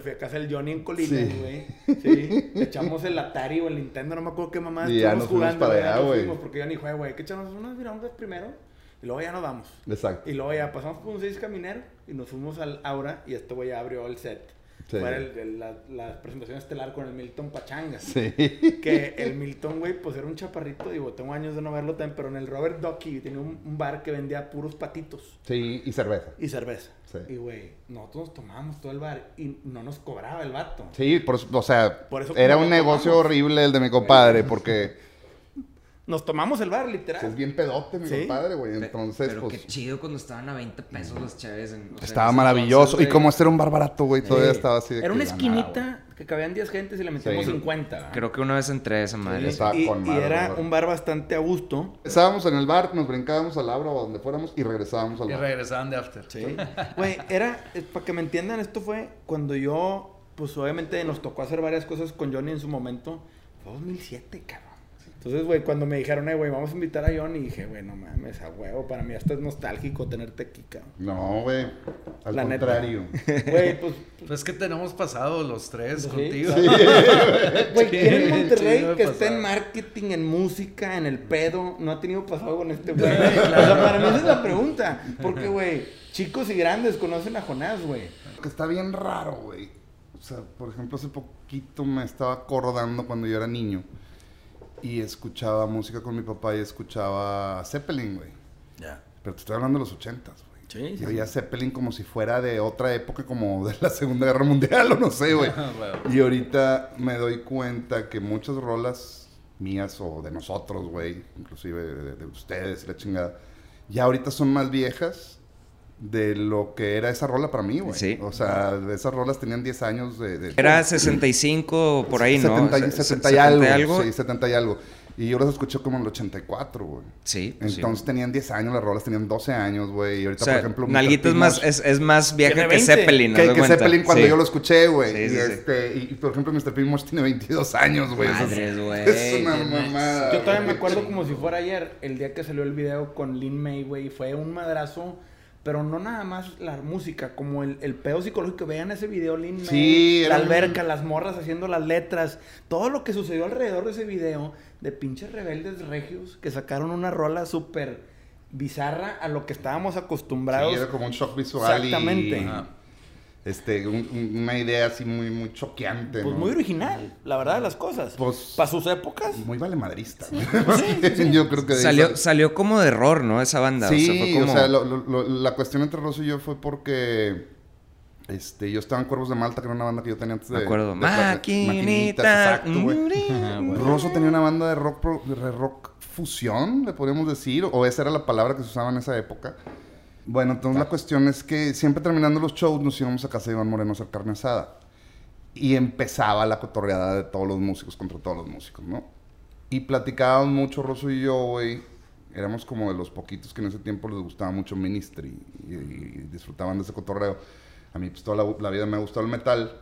fui a casa del Johnny en Colina, güey. Sí. Echamos el Atari o el Nintendo, no me acuerdo qué mamá Y ya nos jugando. para güey, ya allá, nos güey. fuimos, Porque Johnny juega, güey, que echamos unas virongas primero y luego ya nos vamos. Exacto. Y luego ya pasamos por un seis caminero y nos fuimos al Aura y este güey ya abrió el set. Sí. Fue el- el- la, la presentación estelar con el Milton Pachanga. Sí. Que el Milton, güey, pues era un chaparrito, digo, tengo años de no verlo también, pero en el Robert Ducky tenía un, un bar que vendía puros patitos Sí, y cerveza. y cerveza. Sí. Y, güey, nosotros nos tomábamos todo el bar y no nos cobraba el vato. Sí, por o sea, Por eso era un negocio tomamos. horrible el de mi compadre, porque Nos tomamos el bar, literal. es bien pedote mi Sí. compadre, güey. Entonces, pero pues, qué chido cuando estaban a 20 pesos las chaves. en- o sea, estaba en maravilloso. Y como este era un bar barato, güey, todavía Sí. estaba así de Era una nada, esquinita que cabían 10 gentes y le metíamos Sí. 50. ¿verdad? Creo que una vez entré a esa madre. Y, con y madre, era un bar bastante a gusto. Estábamos en el bar, nos brincábamos al Abra o a donde fuéramos y regresábamos al Y bar. regresaban de after. Sí. Güey, era, eh, para que me entiendan, esto fue cuando yo, pues obviamente nos tocó hacer varias cosas con Johnny en su momento. Fue 2007, cabrón. Entonces, güey, cuando me dijeron, eh, güey, vamos a invitar a Johnny, dije, güey, no mames, a huevo, para mí hasta es nostálgico tenerte aquí, cabrón. No, güey. Al La contrario. Güey, pues, Pues que tenemos pasado los tres Sí. contigo. güey, ¿quién en Monterrey Sí, que está en marketing, en música, en el pedo, no ha tenido pasado con este güey? O sea, para mí esa es la pregunta. Porque, güey, chicos y grandes conocen a Jonás, güey. que está bien raro, güey. O sea, por ejemplo, hace poquito me estaba acordando cuando yo era niño y escuchaba música con mi papá y escuchaba Zeppelin, güey. Ya. Pero te estoy hablando de los ochentas, güey. Sí, sí, Yo oía Zeppelin como si fuera de otra época, como de la Segunda Guerra Mundial o no sé, güey. Ah, Bueno. Y ahorita me doy cuenta que muchas rolas mías o de nosotros, güey, inclusive de, de ustedes, y la chingada, ya ahorita son más viejas de lo que era esa rola para mí, güey. Sí. O sea, esas rolas tenían 10 años de... de- Era 65 por ahí, ¿no? 70, y- Se- 70 se- y algo, 70 Sí, 70 y algo. Y yo las escuché como en el 84, güey. Sí, pues sí. Entonces tenían 10 años, las rolas tenían 12 años, güey. Y O ahorita, sea, por ejemplo... Nalguita es más, es, es más vieja que 20. Zeppelin, ¿no? que, que Zeppelin cuando Sí. yo lo escuché, güey. Sí, y, sí, sí. este, y, por ejemplo, Mr. Pimosh tiene 22 años, güey. Es- Madres, güey. Es una tienes- mamada. Yo todavía me acuerdo como si fuera ayer, el día que salió el video con Lin May, güey, fue un madrazo, pero no nada más la música, como el, el pedo psicológico. Vean ese video, Lin Sí, la un- alberca, las morras haciendo las letras, todo lo que sucedió alrededor de ese video, de pinches rebeldes regios que sacaron una rola súper bizarra a lo que estábamos acostumbrados. Sí, era como un shock visual Exactamente. y... Este, un- un- una idea así muy, muy choqueante, Pues ¿no? muy original, la verdad de las cosas. Pues- Para sus épocas. Muy vale madrista. yo creo que... Salió, eso- salió como de error, ¿no? Esa banda. Sí, o sea, fue como... o sea, lo- lo- lo- la cuestión entre Rosso y yo fue porque... Este, yo estaba en Cuervos de Malta, que era una banda que yo tenía antes de... Me acuerdo. de Maquinita. Maquinitas, exacto, güey. Rosso tenía una banda de rock, pro- de rock fusión, le podríamos decir, o esa era la palabra que se usaba en esa época. Bueno, entonces la cuestión es que siempre terminando los shows nos íbamos a casa de Iván Moreno a hacer carne asada. Y empezaba la cotorreada de todos los músicos contra todos los músicos, ¿no? Y platicábamos mucho Rosso y yo, güey. Éramos como de los poquitos que en ese tiempo les gustaba mucho Ministry y, y disfrutaban de ese cotorreo. A mí pues toda la, la vida me ha gustado el metal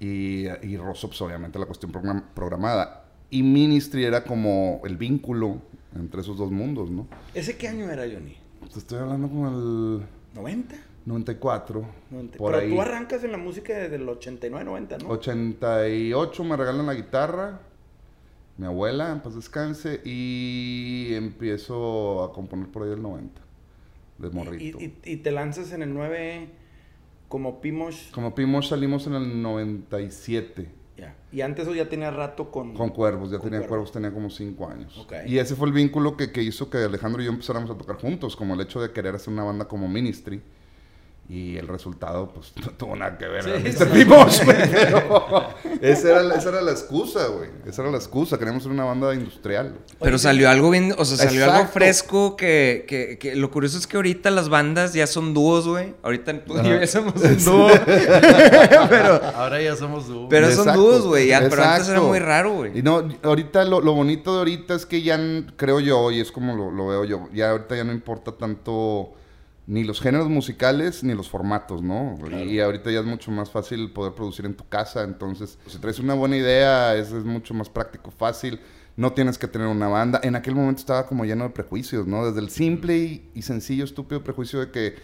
y, y Rosso, pues obviamente la cuestión program- programada. Y Ministry era como el vínculo entre esos dos mundos, ¿no? ¿Ese qué año era, Johnny? Te estoy hablando como el ¿90? 94. 90. Por Pero ahí. tú arrancas en la música desde el 89, 90, ¿no? 88 me regalan la guitarra. Mi abuela, en paz descanse. Y empiezo a componer por ahí el 90. De Y, morrito. y- y te lanzas en el 9 como Pimosh. Como Pimosh salimos en el 97. Ya. Y antes eso ya tenía rato con... Con Cuervos, ya Con tenía Cuervos. Cuervos, tenía como 5 años. Ok. Y ese fue el vínculo que, que hizo que Alejandro y yo empezáramos a tocar juntos, como el hecho de querer hacer una banda como Ministry. Y el resultado, pues, no tuvo nada que ver. Sí. Mr. Pero esa, era, la- esa era la excusa, güey. Esa era la excusa. Queríamos ser una banda industrial. Pero salió algo bien, o sea, salió algo fresco que, que, que lo curioso es que ahorita las bandas ya son dúos, güey. Ahorita tú y yo ya somos un dúo. pero Ahora ya somos dúo. pero son dúos, güey. Pero antes era muy raro, Y güey. no, ahorita lo, lo bonito de ahorita es que ya, creo yo, y es como lo, lo veo yo, ya ahorita ya no importa tanto ni los géneros musicales ni los formatos, ¿no? Y ahorita ya es mucho más fácil poder producir en tu casa, entonces si traes una buena idea es, es mucho más práctico, fácil, no tienes que tener una banda. En aquel momento estaba como lleno de prejuicios, ¿no? Desde el simple y, y sencillo, estúpido prejuicio de que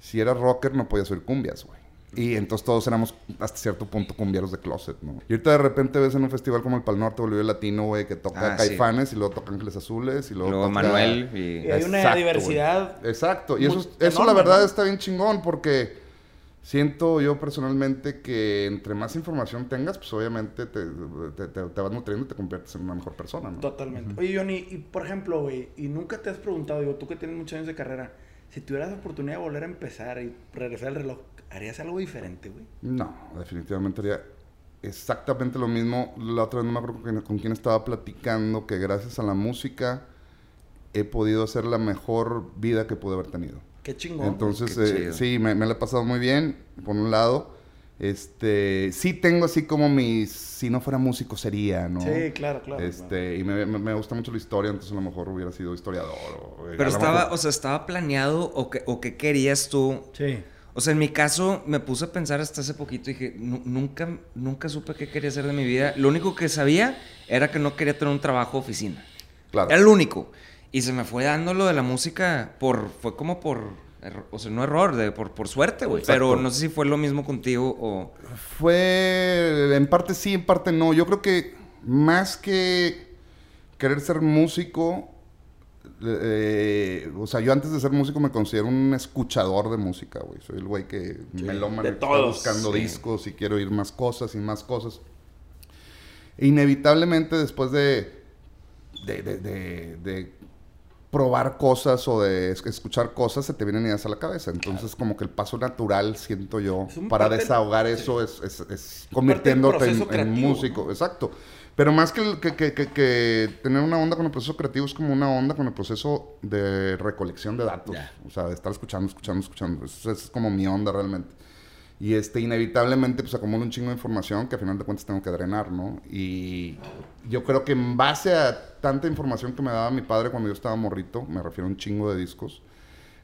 si eras rocker no podías oír cumbias, güey. Y entonces todos éramos hasta cierto punto cumbieros de closet, ¿no? Y ahorita de repente ves en un festival como el Pal Norte Bolivia Latino, güey, que toca Ah, sí. Caifanes y luego toca Ángeles Azules y luego, Luego toca- Manuel y... Y hay una Exacto, diversidad. güey. Exacto. Y eso, eso la verdad ¿no? está bien chingón porque siento yo personalmente que entre más información tengas, pues obviamente te, te, te- te vas nutriendo y te conviertes en una mejor persona, ¿no? Totalmente. Oye, Johnny, y por ejemplo, güey, y nunca te has preguntado, digo, tú que tienes muchos años de carrera, si tuvieras la oportunidad de volver a empezar y regresar al reloj, ¿harías algo diferente, güey? No, definitivamente haría exactamente lo mismo. La otra vez no me acuerdo con, con quién estaba platicando que gracias a la música he podido hacer la mejor vida que pude haber tenido. Qué chingón. Entonces, qué eh, sí, me, me la he pasado muy bien, por un lado. Este, sí tengo así como mis, si no fuera músico sería, ¿no? Sí, claro, claro. Este, y me, me- me gusta mucho la historia, entonces a lo mejor hubiera sido historiador. o- eh, Pero estaba, mejor- o sea, estaba planeado o, que, o qué querías tú. Sí. O sea, en mi caso me puse a pensar hasta hace poquito y dije, "Nu- nunca, nunca supe qué quería hacer de mi vida. Lo único que sabía era que no quería tener un trabajo oficina. claro. Era lo único. Y se me fue dando lo de la música por, fue como por, o sea, no error, de, por, por suerte, güey. Pero no sé si fue lo mismo contigo o... Fue, en parte sí, en parte no. Yo creo que más que querer ser músico, eh, o sea, yo antes de ser músico me considero un escuchador de música, güey. Soy el güey que de que está buscando sí. discos y quiero oír más cosas y más cosas. E inevitablemente después de, de, de- de- de probar cosas o de es- escuchar cosas, se te vienen ideas a la cabeza. Entonces, como que el paso natural, siento yo, para del- desahogar sí. eso es, es, es convirtiéndote en, músico. ¿no? Exacto. Pero más que, que, que- que- tener una onda con el proceso creativo, es como una onda con el proceso de recolección de datos. Ya. O sea, de estar escuchando, escuchando, escuchando. Esa es como mi onda realmente. Y este, inevitablemente, pues acumulo un chingo de información que a final de cuentas tengo que drenar, ¿no? Y yo creo que en base a tanta información que me daba mi padre cuando yo estaba morrito, me refiero a un chingo de discos,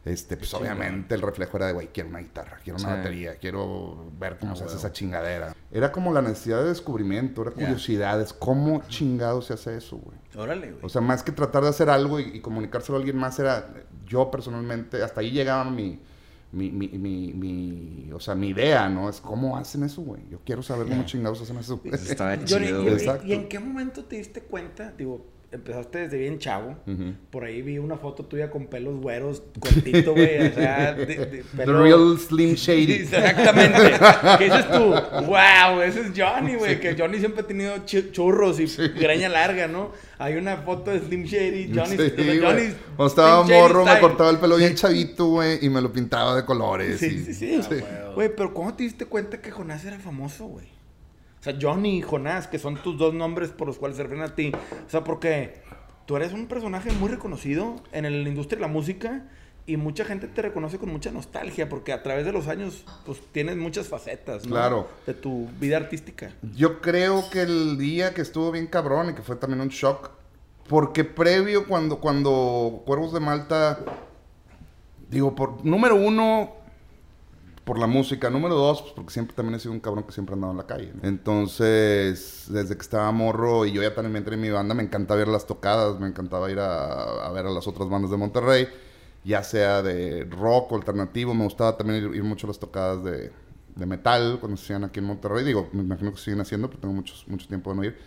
este, pues obviamente el reflejo era de, güey, quiero una guitarra, quiero una Sí. batería, quiero ver cómo Ah, se hace esa chingadera. Era como la necesidad de descubrimiento, era curiosidades, ¿cómo chingado se hace eso, güey? Órale, güey. O sea, más que tratar de hacer algo y, y comunicárselo a alguien más, era yo personalmente, hasta ahí llegaba mi, mi, mi, mi, mi- o sea, mi idea, ¿no? Es cómo hacen eso, güey. Yo quiero saber cómo chingados hacen eso. Johnny, chido, ¿y- güey. y, Exacto. y en qué momento te diste cuenta? Digo, empezaste desde bien chavo. Por ahí vi una foto tuya con pelos güeros, cortito, güey. O sea, de, de The real Slim Shady. Exactamente. ¿Qué dices tú? ¡Wow! Ese es Johnny, güey. Que Johnny siempre ha tenido churros y greña larga, ¿no? Hay una foto de Slim Shady. Johnny, Sí. Johnny Cuando estaba Slim morro me cortaba el pelo bien chavito, güey, y me lo pintaba de colores. Sí, y- sí, sí. sí. Güey, pero ¿cómo te diste cuenta que Jonás era famoso, güey? O sea, Johnny y Jonás, que son tus dos nombres por los cuales se refieren a ti. O sea, porque tú eres un personaje muy reconocido en la industria de la música y mucha gente te reconoce con mucha nostalgia porque a través de los años, pues tienes muchas facetas, ¿no? Claro. De tu vida artística. Yo creo que el día que estuvo bien cabrón y que fue también un shock, porque previo cuando, cuando Cuervos de Malta, digo, por número uno, por la música, número dos, pues porque siempre también he sido un cabrón que siempre ha andado en la calle. Entonces, desde que estaba morro y yo ya también me entré en mi banda, me encantaba ver las tocadas, me encantaba ir a, ver a las otras bandas de Monterrey, ya sea de rock o alternativo, me gustaba también ir, mucho a las tocadas de, de metal cuando se hacían aquí en Monterrey. Digo, me imagino que siguen haciendo, pero tengo muchos, mucho tiempo de no ir.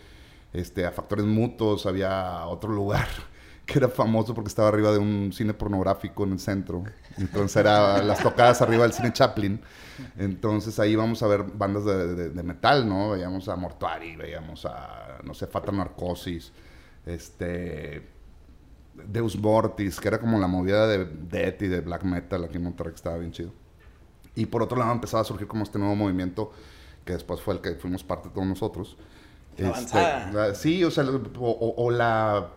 Este, a Factores Mutuos había otro lugar que era famoso porque estaba arriba de un cine pornográfico en el centro. Entonces era las tocadas arriba del cine Chaplin. Entonces ahí vamos a ver bandas de, de- de metal, ¿no? Veíamos a Mortuari, veíamos a, no sé, Fata Narcosis, este... Deus Mortis, que era como la movida de death y de black metal aquí en Monterrey, que estaba bien chido. Y por otro lado empezaba a surgir como este nuevo movimiento, que después fue el que fuimos parte todos nosotros. Este, la- sí, o sea, o, o- o la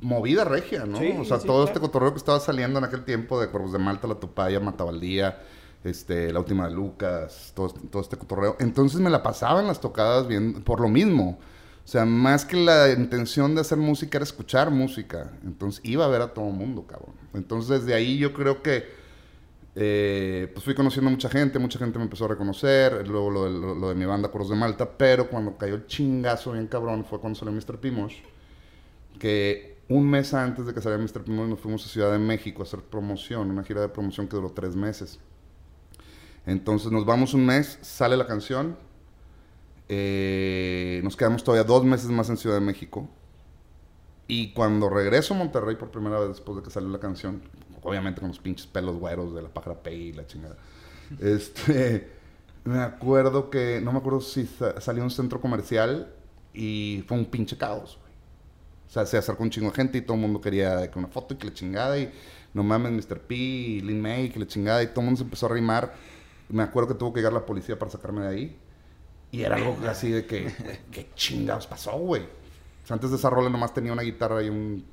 movida regia, ¿no? Sí, o sea, sí, todo claro. este cotorreo que estaba saliendo en aquel tiempo de Cuervos de Malta, La Tupaya, Matabaldía, este, La Última de Lucas, todo, este- todo este cotorreo. Entonces me la pasaba en las tocadas bien, por lo mismo. O sea, más que la intención de hacer música era escuchar música. Entonces iba a ver a todo el mundo, cabrón. Entonces desde ahí yo creo que eh, pues fui conociendo a mucha gente, mucha gente me empezó a reconocer, luego lo de, lo- lo de mi banda Coros de Malta, pero cuando cayó el chingazo bien cabrón fue cuando salió Mr. Pimosh, que un mes antes de que saliera Mr. Pimosh nos fuimos a Ciudad de México a hacer promoción, una gira de promoción que duró tres meses. Entonces nos vamos un mes, sale la canción, eh, nos quedamos todavía dos meses más en Ciudad de México. Y cuando regreso a Monterrey por primera vez después de que salió la canción, obviamente con los pinches pelos güeros de la pájara Pei y la chingada, este, me acuerdo que, no me acuerdo si sa- salió a un centro comercial y fue un pinche caos. O sea, se acercó un chingo de gente y todo el mundo quería que una foto y que la chingada y no mames, Mr. P y Lin May, que la chingada y todo el mundo se empezó a rimar. Me acuerdo que tuvo que llegar la policía para sacarme de ahí. Y era algo así de que, ¿qué chingados pasó, güey? O sea, antes de esa rola nomás tenía una guitarra y un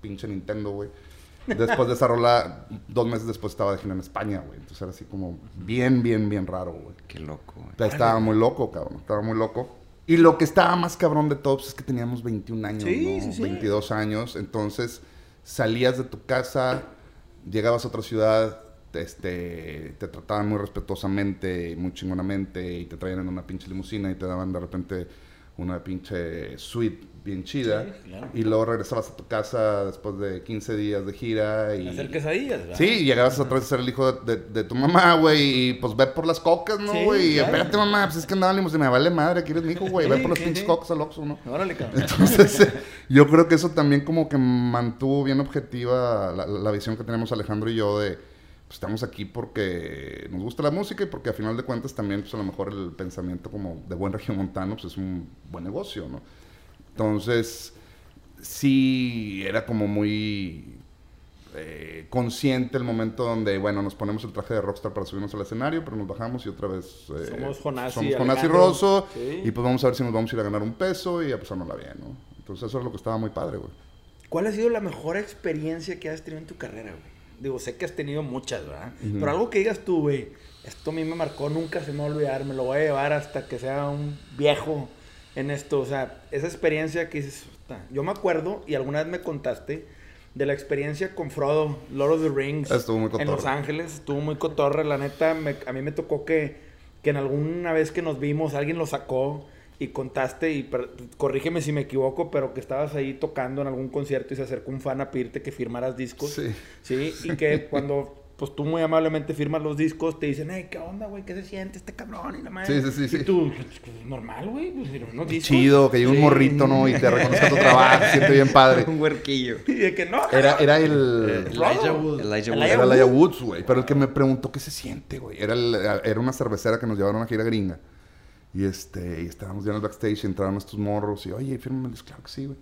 pinche Nintendo, güey. Después de esa rola, dos meses después estaba de gira en España, güey. Entonces era así como bien, bien, bien raro, güey. Qué loco, güey. Estaba muy loco, cabrón. Estaba muy loco. Y lo que estaba más cabrón de todo pues, es que teníamos 21 años, Sí, ¿no? sí, sí. 22 años. Entonces, salías de tu casa, llegabas a otra ciudad, este, te trataban muy respetuosamente, muy chingonamente, y te traían en una pinche limusina y te daban de repente una pinche suite bien chida. Sí, claro. Y luego regresabas a tu casa después de 15 días de gira. Y... Hacer quesadillas, ¿verdad? Sí, y llegabas otra vez a ser el hijo de, de- de tu mamá, güey, y pues ve por las cocas, ¿no, Sí, güey? y claro. espérate, mamá, pues es que andaba limusina, me vale madre, aquí eres mi hijo, güey, ve por sí, pinches cocas al Oxxo, ¿no? Órale, cabrón. Entonces, eh, yo creo que eso también como que mantuvo bien objetiva la, la visión que tenemos Alejandro y yo de, pues estamos aquí porque nos gusta la música y porque a final de cuentas también, pues a lo mejor el pensamiento como de buen regiomontano, pues es un buen negocio, ¿no? Entonces, sí, era como muy eh, consciente el momento donde, bueno, nos ponemos el traje de rockstar para subirnos al escenario, pero nos bajamos y otra vez... eh, Somos Jonás y somos Jonás y. Rosso, Sí. y pues vamos a ver si nos vamos a ir a ganar un peso y a pasárnosla bien, ¿no? Entonces eso es lo que estaba muy padre, güey. ¿Cuál ha sido la mejor experiencia que has tenido en tu carrera, güey? Digo, sé que has tenido muchas, ¿verdad? Pero algo que digas tú, güey, esto a mí me marcó, nunca se me va a olvidar, me lo voy a llevar hasta que sea un viejo en esto. O sea, esa experiencia que dices, yo me acuerdo y alguna vez me contaste de la experiencia con Frodo, Lord of the Rings, Estuvo muy en. Los Ángeles, estuvo muy cotorre, la neta, me- a mí me tocó que, que en alguna vez que nos vimos alguien lo sacó y contaste, y per- corrígeme si me equivoco, pero que estabas ahí tocando en algún concierto y se acercó un fan a pedirte que firmaras discos. Sí. Sí, y que cuando pues tú muy amablemente firmas los discos, te dicen, hey, ¿qué onda, güey? ¿Qué se siente este cabrón? Y la madre. Sí, sí, sí, Y sí. tú, pues, normal, güey, pues firmar unos discos. Chido, que llegue un Sí. morrito, ¿no? Y te reconozca tu trabajo, siente bien padre. Un huerquillo. Y de que no, Era, era el... Elijah Wood. Elijah Elijah Era Wood. Laia Woods, güey. Pero el que me preguntó qué se siente, güey. Era, el- era una cervecera que nos llevaron a una gira gringa. Y este, y estábamos ya en el backstage y entraron estos morros. Y, oye, fírmame. Claro que sí, güey.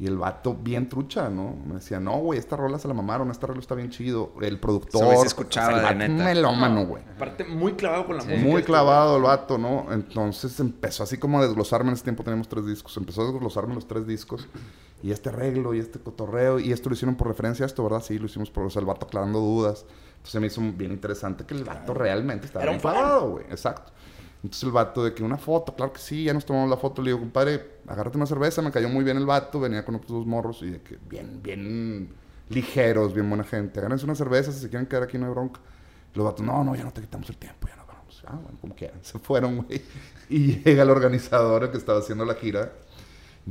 Y el vato bien trucha, ¿no? Me decía, no, güey, esta rola se la mamaron. Esta rola está bien chido. El productor. Eso se escuchaba, el de vato neta. un melómano, güey. aparte, muy clavado con la Sí. música. Muy este, clavado el vato, ¿no? Entonces empezó así como a desglosarme. En ese tiempo teníamos tres discos. Empezó a desglosarme los tres discos. Y este arreglo y este cotorreo. Y esto lo hicieron por referencia a esto, ¿verdad? Sí, lo hicimos por o sea, el vato aclarando dudas. Entonces me hizo bien interesante que el vato realmente estaba Era bien un güey. Exacto. Entonces el vato de que una foto, claro que sí, ya nos tomamos la foto. Le digo, compadre, agárrate una cerveza. Me cayó muy bien el vato. Venía con otros dos morros y de que bien, bien ligeros, bien buena gente. Agárrense una cerveza si se quieren quedar aquí, no hay bronca. Los vatos, no, no, ya no te quitamos el tiempo, ya nos vamos. Ah, bueno, como quieran. Se fueron, güey. Y llega el organizador el que estaba haciendo la gira.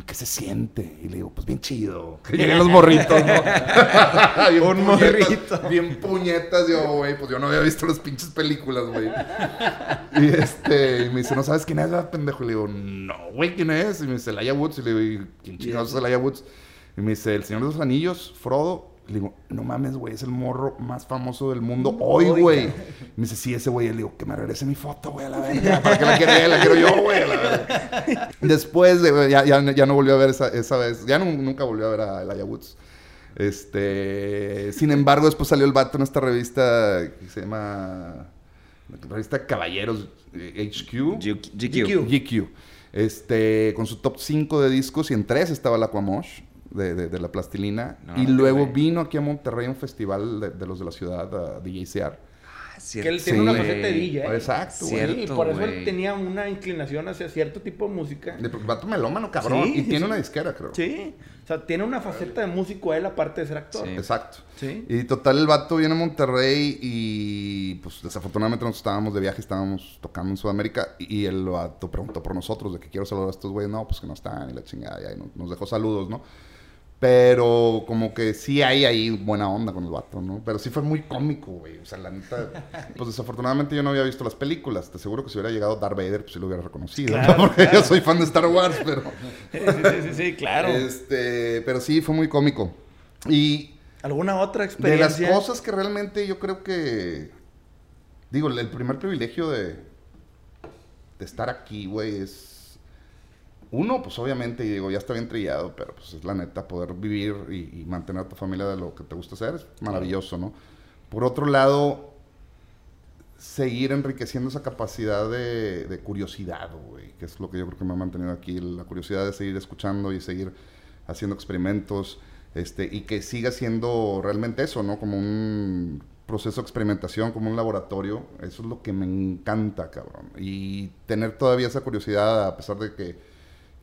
¿Qué se siente? Y le digo, pues bien chido. Que lleguen los morritos, ¿no? Bien Un puñetas, morrito. Bien puñetas. Yo, güey, pues yo no había visto las pinches películas, güey. Y este, y me dice, ¿no sabes quién es, verdad, pendejo? Y le digo, no, güey, ¿quién es? Y me dice, Laia Woods. Y le digo, "¿Y ¿quién chingados es Laia Woods? Y me dice, el Señor de los Anillos, Frodo. Le digo, no mames, güey, es el morro más famoso del mundo hoy, güey. Me dice, sí, ese güey. Y le digo, que me regrese mi foto, güey, a la verga. ¿Para qué la quiere él? La quiero yo, güey, a la verga. Después, de, ya, ya, ya no volvió a ver esa, esa vez. Ya no- nunca volvió a ver a Elijah Woods. Este, sin embargo, después salió el vato en esta revista que se llama la revista Caballeros eh, HQ. G- GQ. GQ. Este, con su top 5 de discos y en 3 estaba el Aquamosh de, de- de la plastilina. No, y luego güey. vino aquí a Monterrey a un festival de, de los de la ciudad, a DJCR. cierto, que él tiene una güey. faceta de DJ. Exacto, Sí, güey. y por eso él tenía una inclinación hacia cierto tipo de música. De- vato melómano, cabrón. Sí, y sí, tiene sí. una disquera, creo. Sí, o sea, tiene una faceta de músico él aparte de ser actor. Sí. Exacto. Sí. Y total, el vato viene a Monterrey y pues desafortunadamente nosotros estábamos de viaje, estábamos tocando en Sudamérica y el vato preguntó por nosotros de que quiero saludar a estos güeyes. No, pues que no están y la chingada, y ahí nos, nos dejó saludos, ¿no? Pero como que sí hay ahí buena onda con el vato, ¿no? Pero sí fue muy cómico, güey. O sea, la neta, pues desafortunadamente yo no había visto las películas. Te aseguro que si hubiera llegado Darth Vader, pues sí lo hubiera reconocido, ¿no? Porque yo soy fan de Star Wars, pero... Sí, sí, sí, sí, claro. Este, pero sí, fue muy cómico. Y ¿Alguna otra de las experiencia? cosas que realmente yo creo que. Digo, el primer privilegio de. de estar aquí, güey, es. Uno, pues obviamente, y digo, ya está bien trillado, pero pues es la neta, poder vivir y, y mantener a tu familia de lo que te gusta hacer es maravilloso, ¿no? Por otro lado, seguir enriqueciendo esa capacidad de, de curiosidad, güey, que es lo que yo creo que me ha mantenido aquí, la curiosidad de seguir escuchando y seguir haciendo experimentos, este, y que siga siendo realmente eso, ¿no? Como un proceso de experimentación, como un laboratorio, eso es lo que me encanta, cabrón. Y tener todavía esa curiosidad, a pesar de que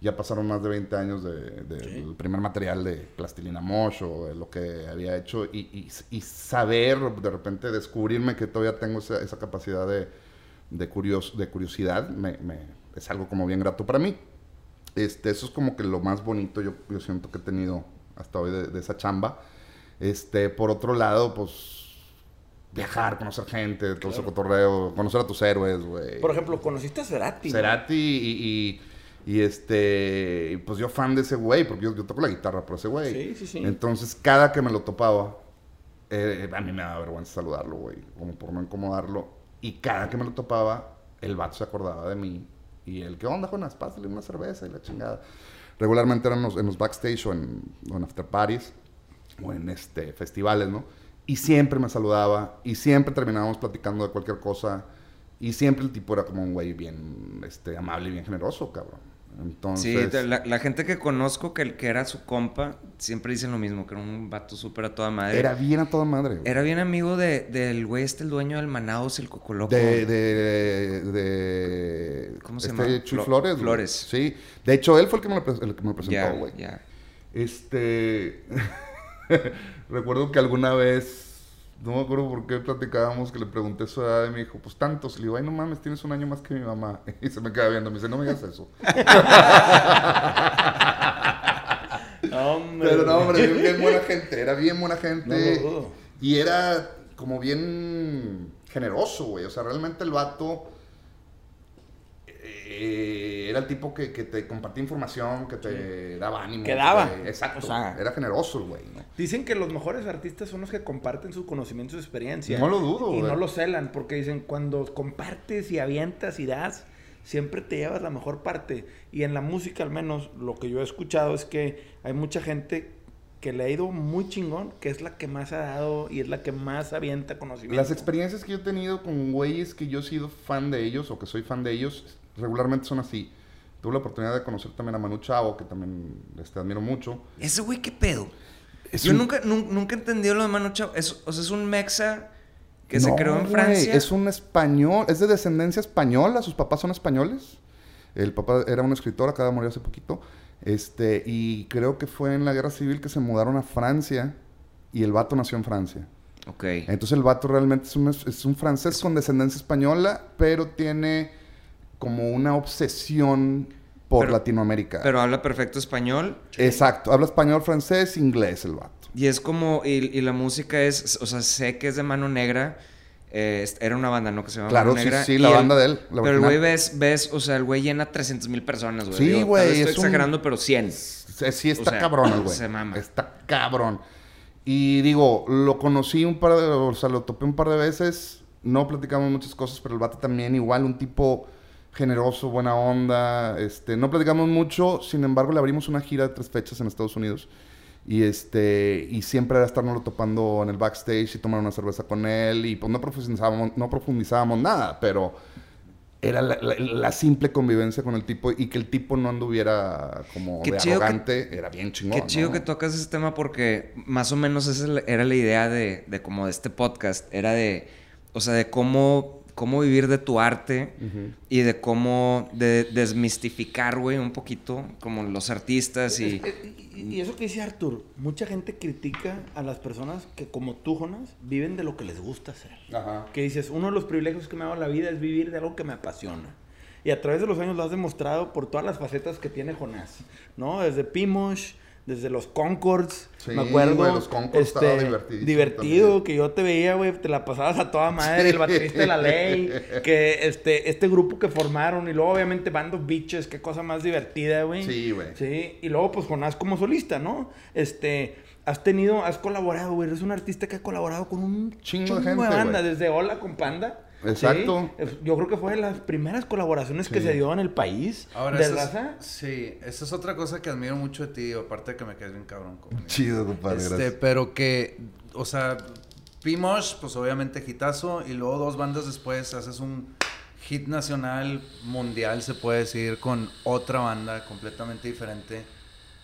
ya pasaron más de 20 años de- de- del primer material de Plastilina Mosh o de lo que había hecho y, y- y saber, de repente descubrirme que todavía tengo esa, esa capacidad de, de, curios- de curiosidad, me- me- es algo como bien grato para mí. Este, eso es como que lo más bonito yo, yo siento que he tenido hasta hoy de, de esa chamba. Este, por otro lado, pues viajar, conocer gente, todo ese cotorreo, conocer a tus héroes, güey. Por ejemplo, conociste a Cerati. Cerati y, y- y, este, pues yo fan de ese güey, porque yo, yo toco la guitarra por ese güey. Sí, sí, sí. Entonces, cada que me lo topaba, eh, a mí me daba vergüenza saludarlo, güey, como por no incomodarlo. Y cada que me lo topaba, el vato se acordaba de mí. Y el, ¿qué onda, Jonas? Pásale una cerveza y la chingada. Regularmente eran los- en los backstage o en, o en after parties o en este, festivales, ¿no? Y siempre me saludaba y siempre terminábamos platicando de cualquier cosa. Y siempre el tipo era como un güey bien este, amable y bien generoso, cabrón. Entonces, Sí, la, la gente que conozco que, que era su compa, siempre dicen lo mismo, que era un vato súper a toda madre. era bien a toda madre. güey. Era bien amigo de, del güey este, el dueño del Manaus, el Cocoloco. De, de, de- ¿Cómo se este llama? Chuy Flo- Flores. güey. Flores. Sí. De hecho, él fue el que me lo, el que me lo presentó, güey. ya. Este. Recuerdo que alguna vez. No me acuerdo por qué platicábamos que le pregunté su edad y me dijo, pues tantos. Le digo, ay, no mames, tienes un año más que mi mamá. Y se me queda viendo. Me dice, no me digas eso. Hombre. Pero no, hombre, bien, buena gente. Era bien buena gente. No. Y era como bien generoso, güey. O sea, realmente el vato eh, era el tipo que, que te compartía información, que te daba ánimo. Que daba. te- exacto. O sea- era generoso el güey, ¿no? Dicen que los mejores artistas son los que comparten sus conocimientos y su experiencia. No lo dudo, Y güey. no lo celan, porque dicen, cuando compartes y avientas y das, siempre te llevas la mejor parte. Y en la música, al menos, lo que yo he escuchado es que hay mucha gente que le ha ido muy chingón, que es la que más ha dado y es la que más avienta conocimiento. Las experiencias que yo he tenido con güeyes que yo he sido fan de ellos o que soy fan de ellos, regularmente son así. Tuve la oportunidad de conocer también a Manu Chao, que también este, admiro mucho. Ese güey, ¿qué pedo? Es Yo un- nunca, nun- nunca he entendido lo de Manu Chao. Es, o sea, es un mexa que se No, creó en Francia. Es un español, es de descendencia española, sus papás son españoles. El papá era un escritor, acaba de morir hace poquito. Este, y creo que fue en la guerra civil que se mudaron a Francia y el vato nació en Francia. Ok. Entonces el vato realmente es un, es un francés con descendencia española, pero tiene como una obsesión por Pero- Latinoamérica. Pero habla perfecto español. Exacto, habla español, francés, inglés el vato. Y es como, y, y la música es, o sea, sé que es de Mano Negra. eh, era una banda, ¿no? Que se llama Claro, Mano sí, Negra. sí, y la banda de él, la pero el güey ves, ves, o sea, el güey llena 300 mil personas, güey. Sí, güey, Estoy es un- exagerando, pero 100. Sí, sí está O sea, cabrón el güey. se mama. Está cabrón. Y digo, lo conocí un par de, o sea, lo topé un par de veces. No platicamos muchas cosas, pero el vato también igual, un tipo generoso, buena onda. Este, no platicamos mucho, sin embargo, le abrimos una gira de tres fechas en Estados Unidos. Y este, y siempre era estarnos topando en el backstage y tomar una cerveza con él. Y pues no profundizábamos, no profundizábamos nada, pero era la, la- la simple convivencia con el tipo y que el tipo no anduviera como de que- arrogante, era bien chingón. Qué chido ¿no? que tocas ese tema porque más o menos esa era la idea de, de como de este podcast. Era de o sea, de cómo, cómo vivir de tu arte y de cómo de, desmistificar, güey, un poquito, como los artistas y... Y, y eso que dice Artur, mucha gente critica a las personas que como tú, Jonas, viven de lo que les gusta hacer. Ajá. Que dices, uno de los privilegios que me ha dado la vida es vivir de algo que me apasiona. Y a través de los años lo has demostrado por todas las facetas que tiene Jonás, ¿no? Desde Pimosh, desde los Concords, Sí, me acuerdo. güey, los Concords divertidísimo Divertido, también. que yo te veía, güey, te la pasabas a toda madre, Sí. el baterista de la ley, que este, este grupo que formaron, y luego obviamente Band of Bitches, qué cosa más divertida, güey. Sí, güey. Sí, y luego pues Jonás como solista, ¿no? Este, has tenido, has colaborado, güey, eres un artista que ha colaborado con un Chingo de gente, banda, güey. desde Hola con Panda. Exacto. Sí, Yo creo que fue de las primeras colaboraciones que se dio en el país. Ahora, de raza. es, sí, esa es otra cosa que admiro mucho de ti, aparte de que me caes bien cabrón conmigo. Chido, compadre, Este, gracias. pero que, o sea, Pimosh, pues obviamente hitazo, y luego dos bandas después haces un hit nacional, mundial, se puede decir, con otra banda completamente diferente.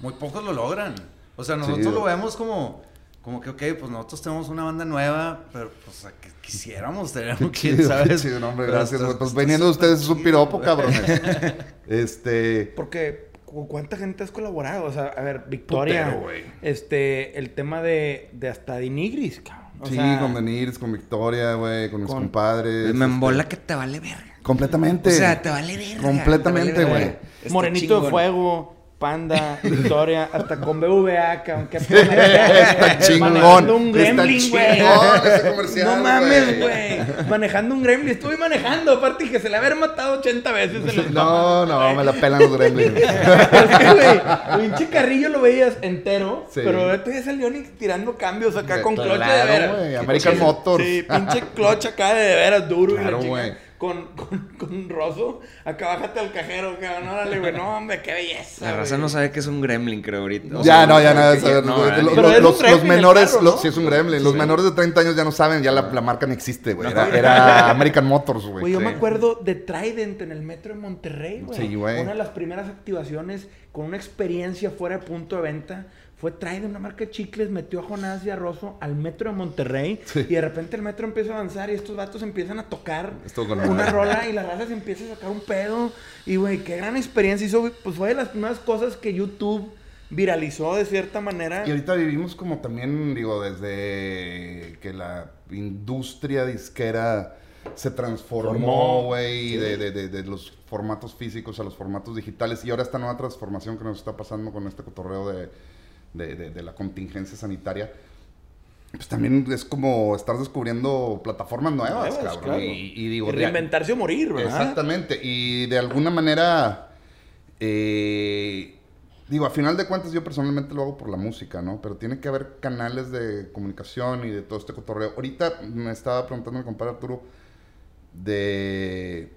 Muy pocos lo logran. O sea, nosotros Sí. lo vemos como, como que, ok, pues nosotros tenemos una banda nueva, pero pues a que quisiéramos tener, quién Chido, sabe. chido, no, hombre, gracias, estás-. Pues estás veniendo de ustedes es un piropo, cabrones. Este. Porque, ¿con cuánta gente has colaborado? O sea, a ver, Victoria. Putero, güey. este, el tema de, de hasta Dinigris, cabrón. O sí, sea, con Denires, con Victoria, güey, con mis con- compadres. me este, embola que te vale verga. Completamente. O sea, te vale verga. Completamente, vale güey. Morenito de. Fuego, Panda, Victoria, hasta con BVA, cabrón. que Está chingón. Manejando un gremlin, güey. No mames, güey. Manejando un gremlin. Estuve manejando, aparte que se le había matado 80 veces en No, no, me la pelan los gremlins. Es que, güey, el pinche carrillo lo veías entero, Sí. pero ahorita ya salió ni tirando cambios acá con Claro, cloche de veras. American Sí, Motors. Sí, pinche cloche acá de, veras duro Claro, y la güey. Con, con, con roso. Acá bájate al cajero, cabrón. Órale, güey. No, hombre, qué belleza. La raza güey. no sabe que es un gremlin, creo, ahorita. O Ya, sea, no, ya nada no, Los- ¿verdad? los, menores, carro, sí es un gremlin. Los menores de 30 años ya no saben, ya la, la marca no existe, güey. Era, era American Motors, güey. Güey, yo me acuerdo de Trident en el metro de Monterrey, güey. Sí, güey. Una de las primeras activaciones con una experiencia fuera de punto de venta fue Trident, una marca de chicles, metió a Jonás y a Rosso al metro de Monterrey. Sí. Y de repente el metro empieza a avanzar y estos vatos empiezan a tocar una rola y la raza se empieza a sacar un pedo. Y, güey, qué gran experiencia hizo. Pues fue de las primeras cosas que YouTube viralizó de cierta manera. Y ahorita vivimos como también, digo, desde que la industria disquera se transformó, Formó. güey, de, de- de- de los formatos físicos a los formatos digitales. Y ahora esta nueva transformación que nos está pasando con este cotorreo de, de- de- de la contingencia sanitaria. Pues también es como estar descubriendo plataformas nuevas, Nuevas, cabrón. claro. Y, y digo, Y reinventarse o morir, ¿verdad? Exactamente. Y de alguna manera, eh, digo, a final de cuentas yo personalmente lo hago por la música, ¿no? Pero tiene que haber canales de comunicación y de todo este cotorreo. Ahorita me estaba preguntando mi compadre Arturo de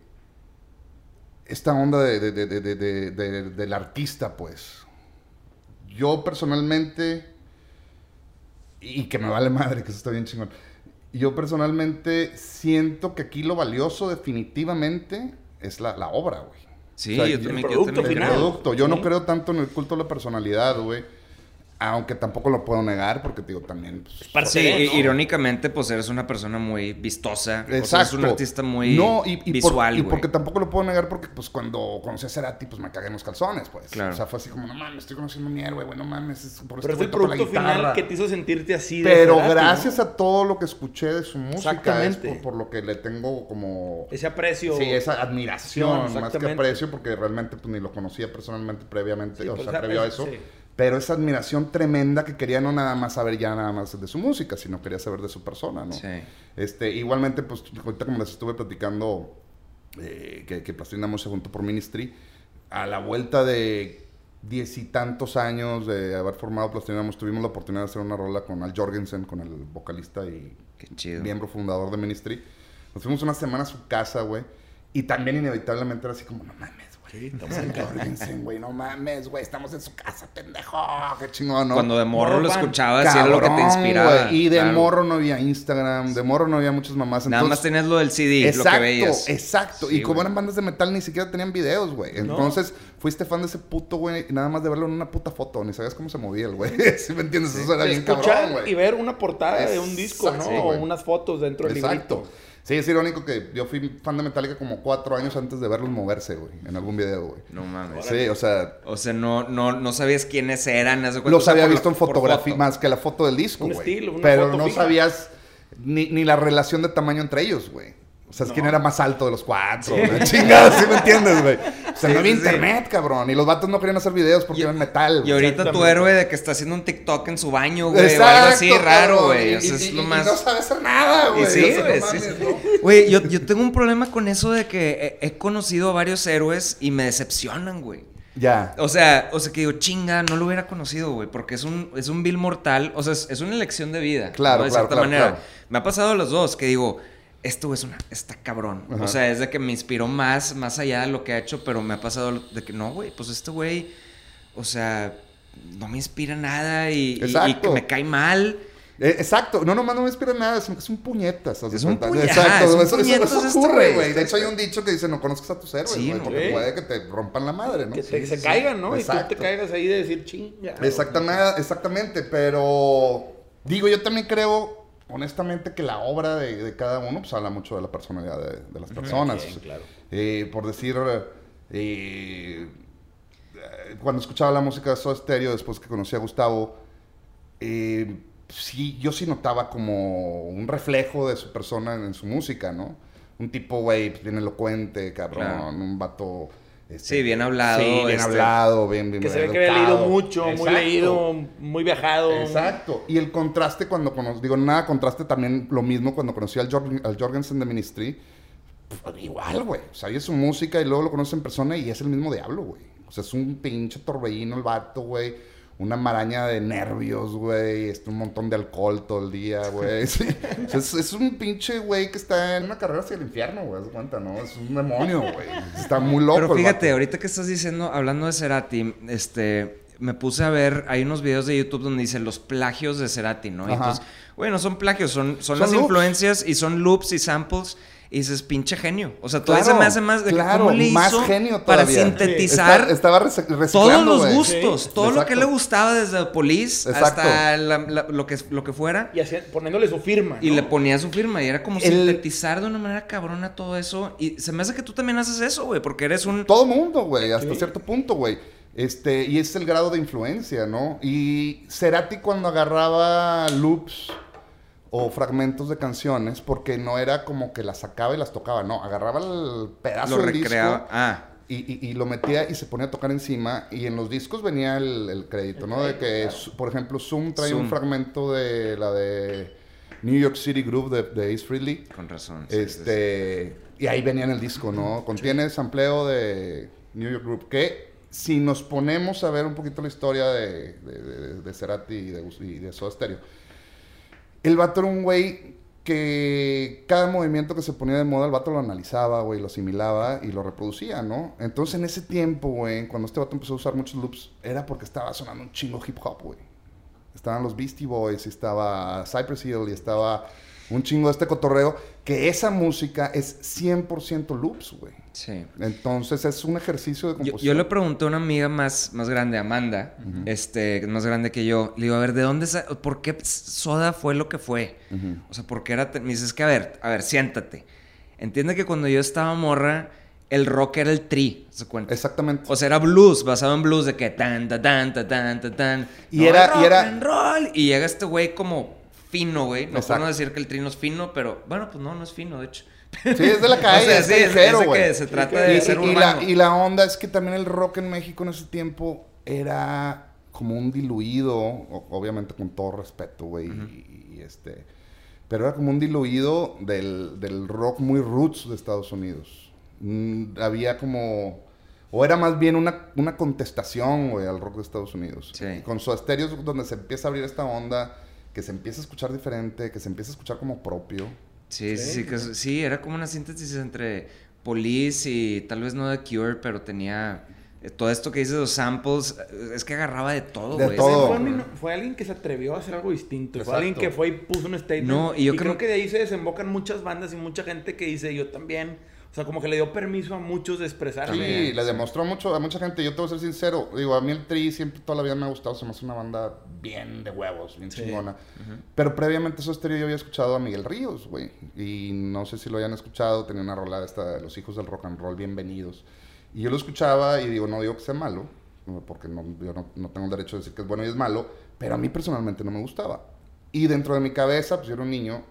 esta onda de- del artista, pues. Yo personalmente, y que me vale madre, que eso está bien chingón. Yo personalmente siento que aquí lo valioso definitivamente es la, la obra, güey. Sí, O sea, yo el también yo producto también El creo. final. producto. Yo no creo tanto en el culto de la personalidad, güey. Aunque tampoco lo puedo negar porque, digo, también... pues, parte Sí, de, i- ¿no? irónicamente, pues eres una persona muy vistosa. O sea, Exacto. eres un artista muy no, y, y por- visual, y porque tampoco lo puedo negar porque, pues, cuando conocí a Cerati, pues, me cagué en los calzones, pues. Claro. O sea, fue así como, no mames, estoy conociendo a mi héroe, güey, no mames, es por Pero es este el producto final que te hizo sentirte así. de Pero Cerati, ¿no? gracias a todo lo que escuché de su música, es por, por lo que le tengo como... Ese aprecio. Sí, esa admiración, más que aprecio, porque realmente pues, ni lo conocía personalmente previamente, Sí, o pues, sea, esa- previo a eso. sí. Pero esa admiración tremenda que quería no nada más saber ya nada más de su música, sino quería saber de su persona, ¿no? Sí. Este, igualmente, pues, ahorita como les estuve platicando, eh, que, que Plastilina se juntó por Ministry, a la vuelta de diez y tantos años de haber formado Plastilina tuvimos la oportunidad de hacer una rola con Al Jorgensen, con el vocalista y miembro fundador de Ministry. Nos fuimos una semana a su casa, güey. Y también inevitablemente era así como, no mames. Sí, estamos en casa. Jorgensen, güey, no mames, güey. Estamos en su casa, pendejo. Qué chingón, ¿no? Cuando de morro lo escuchabas y era lo que te inspiraba. Y de claro. morro no había Instagram, de morro no había muchas mamás. Nada más tenías lo del CD, Exacto, lo que veías. exacto. Sí, y como eran bandas de metal, ni siquiera tenían videos, güey. Entonces, fuiste fan de ese puto, güey, y nada más de verlo en una puta foto. Ni sabías cómo se movía el güey. ¿Sí me entiendes? Eso era bien Escuchar cabrón, güey. y ver una portada de un disco, ¿no? Exacto, o unas fotos dentro del Exacto. librito. Sí, es irónico que yo fui fan de Metallica como cuatro años antes de verlos moverse, güey, en algún video, güey. No mames. Sí, o sea, O sea, no, no, no sabías quiénes eran. los o sea, había visto en fotografía, foto. más que la foto del disco, Un güey. estilo, una Pero foto no fija. sabías ni, ni la relación de tamaño entre ellos, güey. O sea, es quién era más alto de los cuatro. güey. Chingada, ¿sí me entiendes, güey? O sea, Sí, no había sí, sí. internet, cabrón. Y los vatos no querían hacer videos porque Y- eran metal. Y güey. ahorita tu héroe de que está haciendo un TikTok en su baño, güey. o algo así raro, güey. Y- O sea, y- es y- lo y más. no sabe hacer nada, güey. Y sí, O sea, no güey, sí, sí. Güey, yo, yo tengo un problema con eso de que he, he conocido a varios héroes y me decepcionan, güey. Ya. O sea, o sea que digo, chinga, no lo hubiera conocido, güey, porque es un, es un vil mortal, o sea, es, es una elección de vida. Claro, ¿no? De claro, cierta claro, manera. claro. Me ha pasado los dos, que digo, esto es una, está cabrón. Ajá. O sea, es de que me inspiró más, más allá de lo que ha hecho, pero me ha pasado de que no, güey, pues este güey, o sea, no me inspira nada y, y- y Exacto. que me cae mal. Eh, exacto, no nomás no me inspira nada, es un puñetas. Es un cuenta. puñe- Exacto, es un eso, eso- puñetas eso este ocurre, güey. güey. De hecho, hay un dicho que dice: No conozcas a tus héroes, Sí, no, porque puede que te rompan la madre, ¿no? Que, te- que se sí. caigan, ¿no? Y tú te caigas ahí de decir ching. ya, Exactamente, exactamente, pero digo, yo también creo, honestamente, que la obra de, de cada uno pues, habla mucho de la personalidad de, de las personas. bien, claro. Eh, por decir, eh, eh, cuando escuchaba la música de Soda Stereo, después que conocí a Gustavo, eh, sí, yo sí notaba como un reflejo de su persona en, su música, ¿no? Un tipo, güey, bien elocuente, cabrón, Claro. un vato... este, Sí, bien hablado, Sí, bien este, hablado, bien, bien Que se ve que había leído mucho, muy Exacto. leído, muy viajado. Exacto. Y el contraste cuando conocí, digo, nada, contraste también lo mismo cuando conocí al, Jorgen, al Jorgensen de Ministry. Pues, igual, güey. O sea, oye su música y luego lo conoces en persona y es el mismo diablo, güey. O sea, es un pinche torbellino el vato, güey. Una maraña de nervios, güey. Este, un montón de alcohol todo el día, güey. Sí. O sea, es, es un pinche güey que está en una carrera hacia el infierno, güey. ¿Haz de cuenta, no? Es un demonio, güey. Está muy loco. Pero fíjate, ahorita que estás diciendo, hablando de Cerati, este, me puse a ver, hay unos videos de YouTube donde dice los plagios de Cerati, ¿no? Y bueno, son plagios, son, son, Son las loops. influencias y son loops y samples. Y dices, pinche genio. O sea, todavía Claro, se me hace más de claro, cómo le más genio para sintetizar Está- estaba todos los gustos, Sí, todo lo que le gustaba desde Police Exacto. hasta la- la- lo, que, lo que fuera. Y hacía- poniéndole su firma. Y ¿no? le ponía su firma y era como El- sintetizar de una manera cabrona todo eso. Y se me hace que tú también haces eso, güey, porque eres un... Todo mundo, güey, hasta Sí. cierto punto, güey. Este, y es el grado de influencia, ¿no? Y Cerati cuando agarraba loops o fragmentos de canciones, porque no era como que las sacaba y las tocaba, no, agarraba el pedazo Lo del recreaba. disco Ah, y, y- y lo metía y se ponía a tocar encima y en los discos venía el, el crédito, ¿no? De que, por ejemplo, Zoom trae un fragmento de la de New York City Groove de, de Ace Frehley. con razón. sí, sí, sí. Este, y ahí venía en el disco, ¿no? Contiene sampleo de New York Group. Que si nos ponemos a ver un poquito la historia de, de, de- de Cerati y de, y de Soda Stereo, el vato era un güey que cada movimiento que se ponía de moda, el vato lo analizaba, güey, lo asimilaba y lo reproducía, ¿no? Entonces en ese tiempo, güey, cuando este vato empezó a usar muchos loops, era porque estaba sonando un chingo hip hop, güey. Estaban los Beastie Boys, y estaba Cypress Hill, y estaba un chingo de este cotorreo, que esa música es 100% loops, güey. Sí. Entonces es un ejercicio de Yo, composición. yo le pregunté a una amiga más, más grande, Amanda, este, más grande que yo. Le digo, a ver, ¿de dónde ¿Por qué Soda fue lo que fue? O sea, ¿por qué era.? Me dices que, a ver, a ver, siéntate. Entiende que cuando yo estaba morra, el rock era el tri, ¿se cuenta? Exactamente. O sea, era blues, basado en blues de que tan, ta, tan, ta, tan, ta, tan. Y No, era- rock y era- and roll. Y llega este güey como fino, güey. No puedo decir que el tri no es fino, pero bueno, pues no, no es fino, de hecho. Sí, es de la calle, O sea, es sí, es- que se trata de y, ser y- la, urbano. y la onda es que también el rock en México en ese tiempo era como un diluido, obviamente con todo respeto, güey, y, y este... Pero era como un diluido del, del rock muy roots de Estados Unidos. Mm, había como... O era más bien una, una contestación, güey, al rock de Estados Unidos. Sí. Y con su estéreo es donde se empieza a abrir esta onda, que se empieza a escuchar diferente, que se empieza a escuchar como propio. Sí, sí, Sí, sí, que sí, era como una síntesis entre Police y tal vez no de Cure, pero tenía eh, todo esto que dices, los samples, eh, es que agarraba de todo, De güey. todo. Fue, un- fue alguien que se atrevió a hacer algo distinto. Fue alguien Exacto. que fue y puso un statement. No, y yo creo... creo- que de ahí se desembocan muchas bandas y mucha gente que dice, yo también O sea, como que le dio permiso a muchos de expresarse. Sí, le demostró mucho a mucha gente. Yo te voy a ser sincero. Digo, a mí el Tri siempre toda la vida me ha gustado. Se me hace una banda bien de huevos, bien Sí. chingona. Pero previamente eso estéreo yo había escuchado a Miguel Ríos, güey. Y no sé si lo hayan escuchado. Tenía una rola de esta de Los Hijos del Rock and Roll, bienvenidos. Y yo lo escuchaba y digo, no digo que sea malo. Porque no, yo no, no tengo el derecho de decir que es bueno y es malo. Pero a mí personalmente no me gustaba. Y dentro de mi cabeza, pues yo era un niño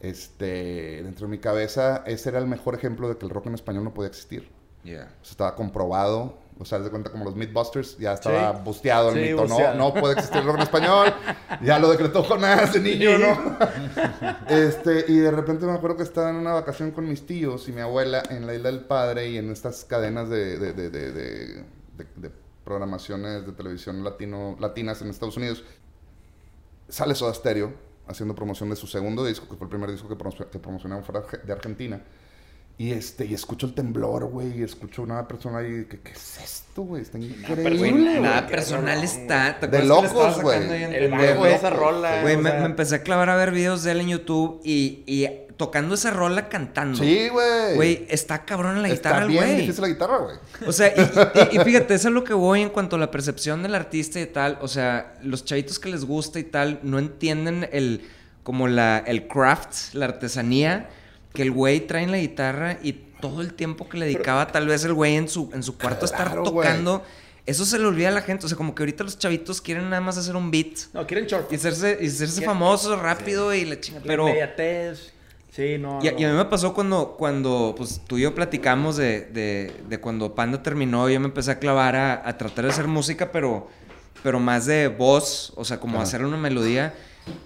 este, dentro de mi cabeza, ese era el mejor ejemplo de que el rock en español no podía existir. Yeah. O sea, estaba comprobado. O sea, de cuenta como los Mythbusters, ya estaba Sí. busteado el Sí, mito. busteado. No, no puede existir el rock en español. Ya lo decretó Jonás de niño, ¿no? este, y de repente me acuerdo que estaba en una vacación con mis tíos y mi abuela en la Isla del Padre y en estas cadenas de, de, de, de, de- de- de programaciones de televisión latino, latinas en Estados Unidos. Sale Soda Stereo haciendo promoción de su segundo disco, que fue el primer disco que, promo- que promocionaron fuera de Argentina. Y este, y escucho el temblor, güey, y escucho una persona ahí, que, ¿qué es esto, güey? Está increíble, güey, nada qué personal está. ¿Te De locos, estaba sacando güey. ahí en- El bajo de esa rola. Güey, me, empecé a clavar a ver videos de él en YouTube y, y tocando esa rola cantando. Sí, güey. Güey, está cabrón en la Está guitarra, bien güey. difícil la guitarra, güey. O sea, y, y- y fíjate, eso es lo que voy en cuanto a la percepción del artista y tal. O sea, los chavitos que les gusta y tal no entienden el como la, el craft, la artesanía que el güey trae en la guitarra y todo el tiempo que le dedicaba tal vez el güey en su, en su cuarto a estar Claro, güey. tocando. Eso se le olvida a la gente. O sea, como que ahorita los chavitos quieren nada más hacer un beat No, quieren short. y hacerse, y hacerse Quieren- famosos rápido y la chinga. Pero... Inmediatez. Sí, no. Y, a- no. y a mí me pasó cuando, cuando pues, tú y yo platicamos de, de, de cuando Panda terminó, yo me empecé a clavar a, a tratar de hacer música, pero, pero más de voz, o sea, como hacer una melodía,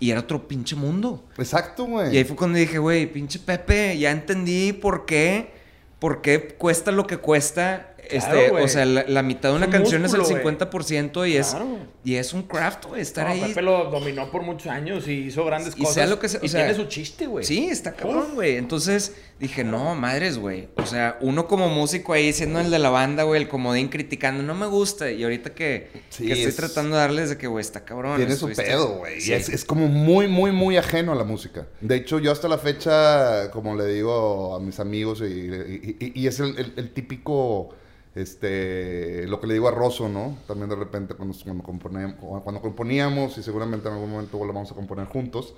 y era otro pinche mundo. Exacto, güey. Y ahí fue cuando dije, güey, pinche Pepe, ya entendí por qué, por qué cuesta lo que cuesta. Este, o sea, la, la mitad de Es una un canción músculo, es el güey. 50% y, es, Claro. y es un craft, güey, estar No, ahí. Pepe lo dominó por muchos años y hizo grandes Y cosas. sea lo que sea, o y sea, tiene su chiste, güey. Sí, está cabrón, güey. Entonces dije, no, madres, güey. O sea, uno como músico ahí siendo el de la banda, güey, el comodín criticando, no me gusta. Y ahorita que, Sí, que estoy es- tratando de darles de que, güey, está cabrón. Tiene su pedo, güey. Sí. Es, es como muy, muy, muy ajeno a la música. De hecho, yo hasta la fecha, como le digo a mis amigos, y, y- y- y es el, el- el típico, este, lo que le digo a Rosso, ¿no? También de repente cuando, cuando, componíamos, cuando componíamos, y seguramente en algún momento lo vamos a componer juntos,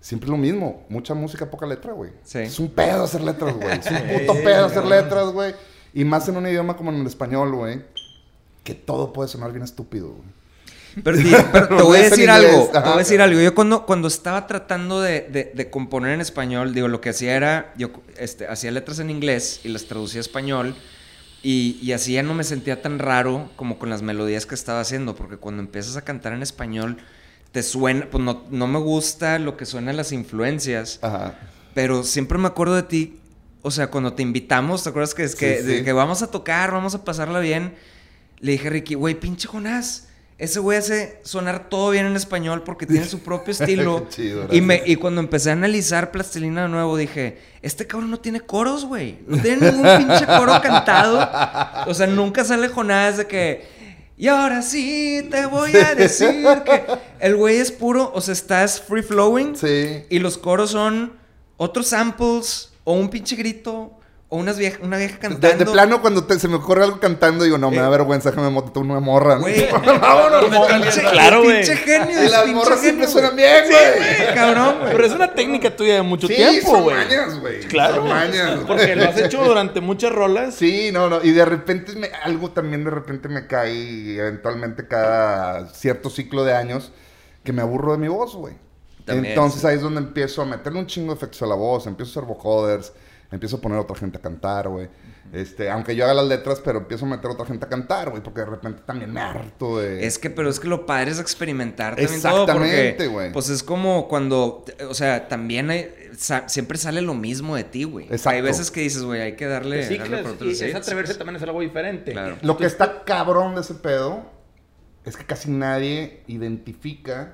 siempre es lo mismo. Mucha música, poca letra, güey. Sí. Es un pedo hacer letras, güey. Es un puto pedo hacer letras, güey. Y más en un idioma como en el español, güey. Que todo puede sonar bien estúpido, güey. Pero, di- pero te voy a decir algo. Te voy a decir algo. Yo cuando, cuando estaba tratando de, de- de componer en español, digo, lo que hacía era, yo este, hacía letras en inglés y las traducía a español. Y, y así ya no me sentía tan raro como con las melodías que estaba haciendo. Porque cuando empiezas a cantar en español, te suena, pues no, no me gusta lo que suenan las influencias. Ajá. Pero siempre me acuerdo de ti. O sea, cuando te invitamos, ¿te acuerdas que es que, Sí, de sí. que vamos a tocar, vamos a pasarla bien? Le dije a Ricky, güey, pinche Jonás. Ese güey hace sonar todo bien en español porque tiene su propio estilo. Chido, y, me, gracias. y cuando empecé a analizar Plastilina de nuevo, dije, este cabrón no tiene coros, güey. No tiene ningún pinche coro cantado. O sea, nunca sale Jonás de que... Y ahora sí te voy a decir que... El güey es puro, o sea, estás free flowing. Sí. Y los coros son otros samples o un pinche grito o unas vieja, una vieja cantando. de plano, cuando te- se me ocurre algo cantando, digo, no, me da vergüenza, déjame montar una morra. ¿no? Güey, Vámonos, al pinche. Claro, güey. pinche genio. Las pinche morras genio, siempre suenan bien, güey. Cabrón, güey. Pero es una técnica tuya de mucho Sí, tiempo, güey. mañas, güey. Claro. Son mañas. Porque lo has hecho durante muchas rolas. Sí, no, no. Y de repente me- algo también de repente me cae eventualmente cada cierto ciclo de años que me aburro de mi voz, güey. También, Entonces sí. ahí es donde empiezo a meterle un chingo de efectos a la voz, empiezo a hacer vocoders, empiezo a poner a otra gente a cantar, güey. Este, aunque yo haga las letras, pero empiezo a meter a otra gente a cantar, güey, porque de repente también me harto de... Es que, pero es que lo padre es experimentar también todo. Porque, Exactamente, güey. pues es como cuando, o sea, también hay- sa- siempre sale lo mismo de ti, güey. Exacto. Hay veces que dices, güey, hay que darle, Sí, darle por otros y es atreverse también a hacer algo diferente. Claro. Lo que está cabrón de ese pedo es que casi nadie identifica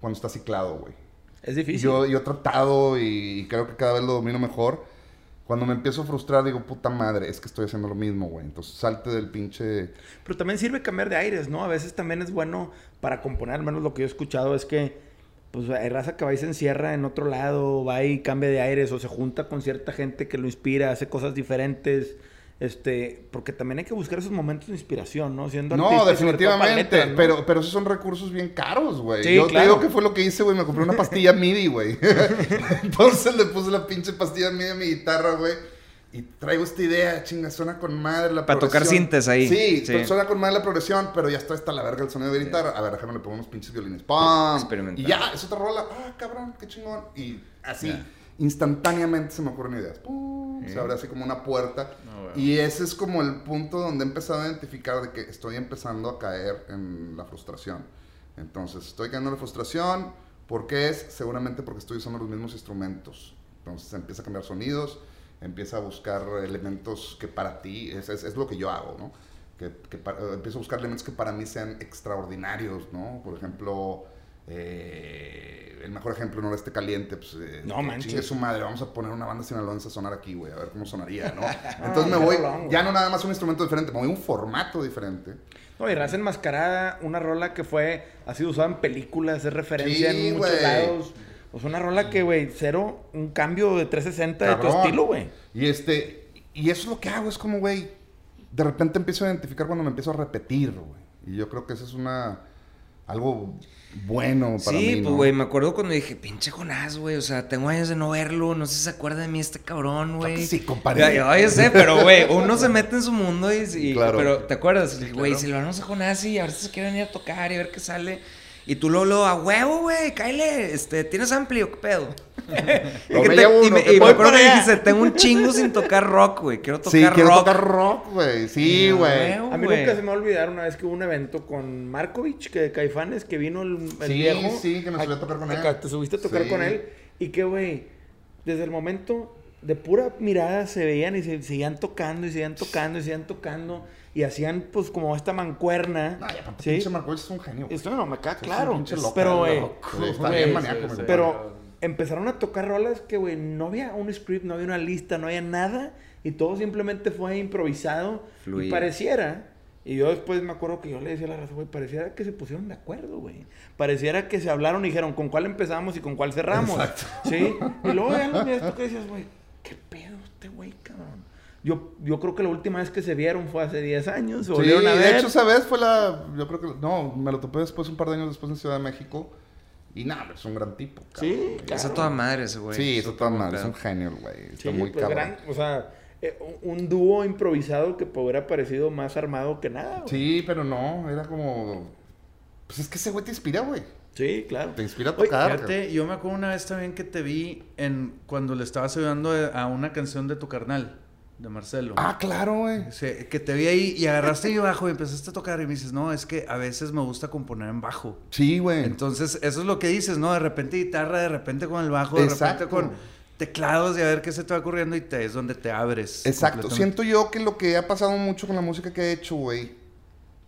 cuando está ciclado, güey. Es difícil. Yo, yo he tratado y creo que cada vez lo domino mejor. Cuando me empiezo a frustrar, digo, puta madre, es que estoy haciendo lo mismo, güey. Entonces salte del pinche. Pero también sirve cambiar de aires, ¿no? A veces también es bueno para componer, al menos lo que yo he escuchado es que pues hay raza que va y se encierra en otro lado, va y cambia de aires o se junta con cierta gente que lo inspira, hace cosas diferentes. Este, porque también hay que buscar esos momentos de inspiración, ¿no? Siendo No, artista definitivamente. letras, ¿no? pero, pero esos son recursos bien caros, güey. Sí, Yo te claro. digo que fue lo que hice, güey. Me compré una pastilla MIDI, güey. Entonces le puse la pinche pastilla MIDI a mi guitarra, güey. Y traigo esta idea, chinga, suena con madre la Para tocar sintes ahí. Sí, Sí. suena con madre la progresión, pero ya está hasta la verga el sonido de guitarra. A ver, déjame le pongo unos pinches violines. ¡Pam! Y ya, es otra rola. Ah, cabrón, qué chingón. Y así. Instantáneamente se me ocurren ideas. ¡Pum! Se abre así como una puerta. Y ese es como el punto donde he empezado a identificar de que estoy empezando a caer en la frustración. Entonces, estoy cayendo en la frustración. ¿Por qué es? Seguramente porque estoy usando los mismos instrumentos. Entonces, empieza a cambiar sonidos, empieza a buscar elementos que para ti, es, es, es lo que yo hago, ¿no? Que, que pa- eh, empiezo a buscar elementos que para mí sean extraordinarios, ¿no? Por ejemplo, eh, el mejor ejemplo no este caliente, pues, eh, No manches. chingue su madre, vamos a poner una banda sinaloense a sonar aquí, güey, a ver cómo sonaría, ¿no? Entonces me voy, ya no nada más un instrumento diferente, me voy a un formato diferente. No, y raza enmascarada, una rola que fue, ha sido usada en películas, es referencia Sí, en muchos güey. lados. Pues una rola que, güey, cero, un cambio de 360 de tu Cabrón. estilo, güey. Y este, y eso es lo que hago, es como, güey, de repente empiezo a identificar cuando me empiezo a repetir, güey. Y yo creo que eso es una, algo bueno para Sí, mí, pues, ¿no? güey, me acuerdo cuando dije, pinche Jonás, güey. O sea, tengo años de no verlo. No sé si se acuerda de mí este cabrón, güey. Sí, compadre. Ya, ya, yo sé, pero, güey, uno se mete en su mundo y... y- Claro. Pero, ¿te acuerdas? Le dije, Güey, si lo vamos a Jonás y a ver si se quiere venir a tocar y a ver qué sale. Y tú luego, luego, a huevo, güey, cáele, este, ¿tienes amplio? ¿Qué pedo? y, Lo que me te- llevo y uno, me, que y me voy acuerdo que dijiste, tengo un chingo sin tocar rock, güey. Quiero tocar Sí, quiero rock. tocar rock, güey. Sí, güey. A mí nunca se me va a olvidar una vez que hubo un evento con Markovich, que de Caifanes, que vino el, el Sí, viejo. sí, que me subí a tocar con él. Acá Te subiste a tocar Sí. con él. Y que, güey, desde el momento de pura mirada se veían y se seguían tocando y seguían tocando y seguían tocando. Y hacían, pues, como esta mancuerna. No, y aparte, ¿sí? pinche Marcovich es un genio. Esto no me queda Es un claro. pinche loco, pero, güey, Está bien maníaco, sí, güey. sí. pero empezaron a tocar rolas que, güey, no había un script, no había una lista, no había nada. Y todo simplemente fue improvisado. Y pareciera. Y yo después me acuerdo que yo le decía a la raza, güey, pareciera que se pusieron de acuerdo, güey. Pareciera que se hablaron y dijeron con cuál empezamos y con cuál cerramos. Exacto. Sí. Y luego ya lo miras tú que decías, güey, ¿qué pedo este güey, cabrón? Yo, yo creo que la última vez que se vieron fue hace 10 años. Se Sí, a ver. de hecho, esa vez fue la. Yo creo que. No, me lo topé después, un par de años después en Ciudad de México. Y nada, es un gran tipo. cabrón. Sí, Es claro. a toda madre ese güey. Sí, Es está mal, es pedo. un genio, güey. Está Sí, muy pues, cabrón. gran- o sea, eh, un, dúo improvisado que hubiera parecido más armado que nada. güey. Sí, pero no, era como. Pues es que ese güey te inspira, güey. Sí, claro. Te inspira a Oye, tocar. Fíjate, yo me acuerdo una vez también que te vi en cuando le estabas ayudando a una canción de tu carnal, de Marcelo. Ah, claro, güey. Sí, que te vi ahí y agarraste mi bajo y empezaste a tocar y me dices, no, es que a veces me gusta componer en bajo. Sí, güey. Entonces, eso es lo que dices, ¿no? De repente guitarra, de repente con el bajo, de Exacto. repente con teclados y a ver qué se te va ocurriendo y te es donde te abres. Exacto. Siento yo que lo que ha pasado mucho con la música que he hecho, güey,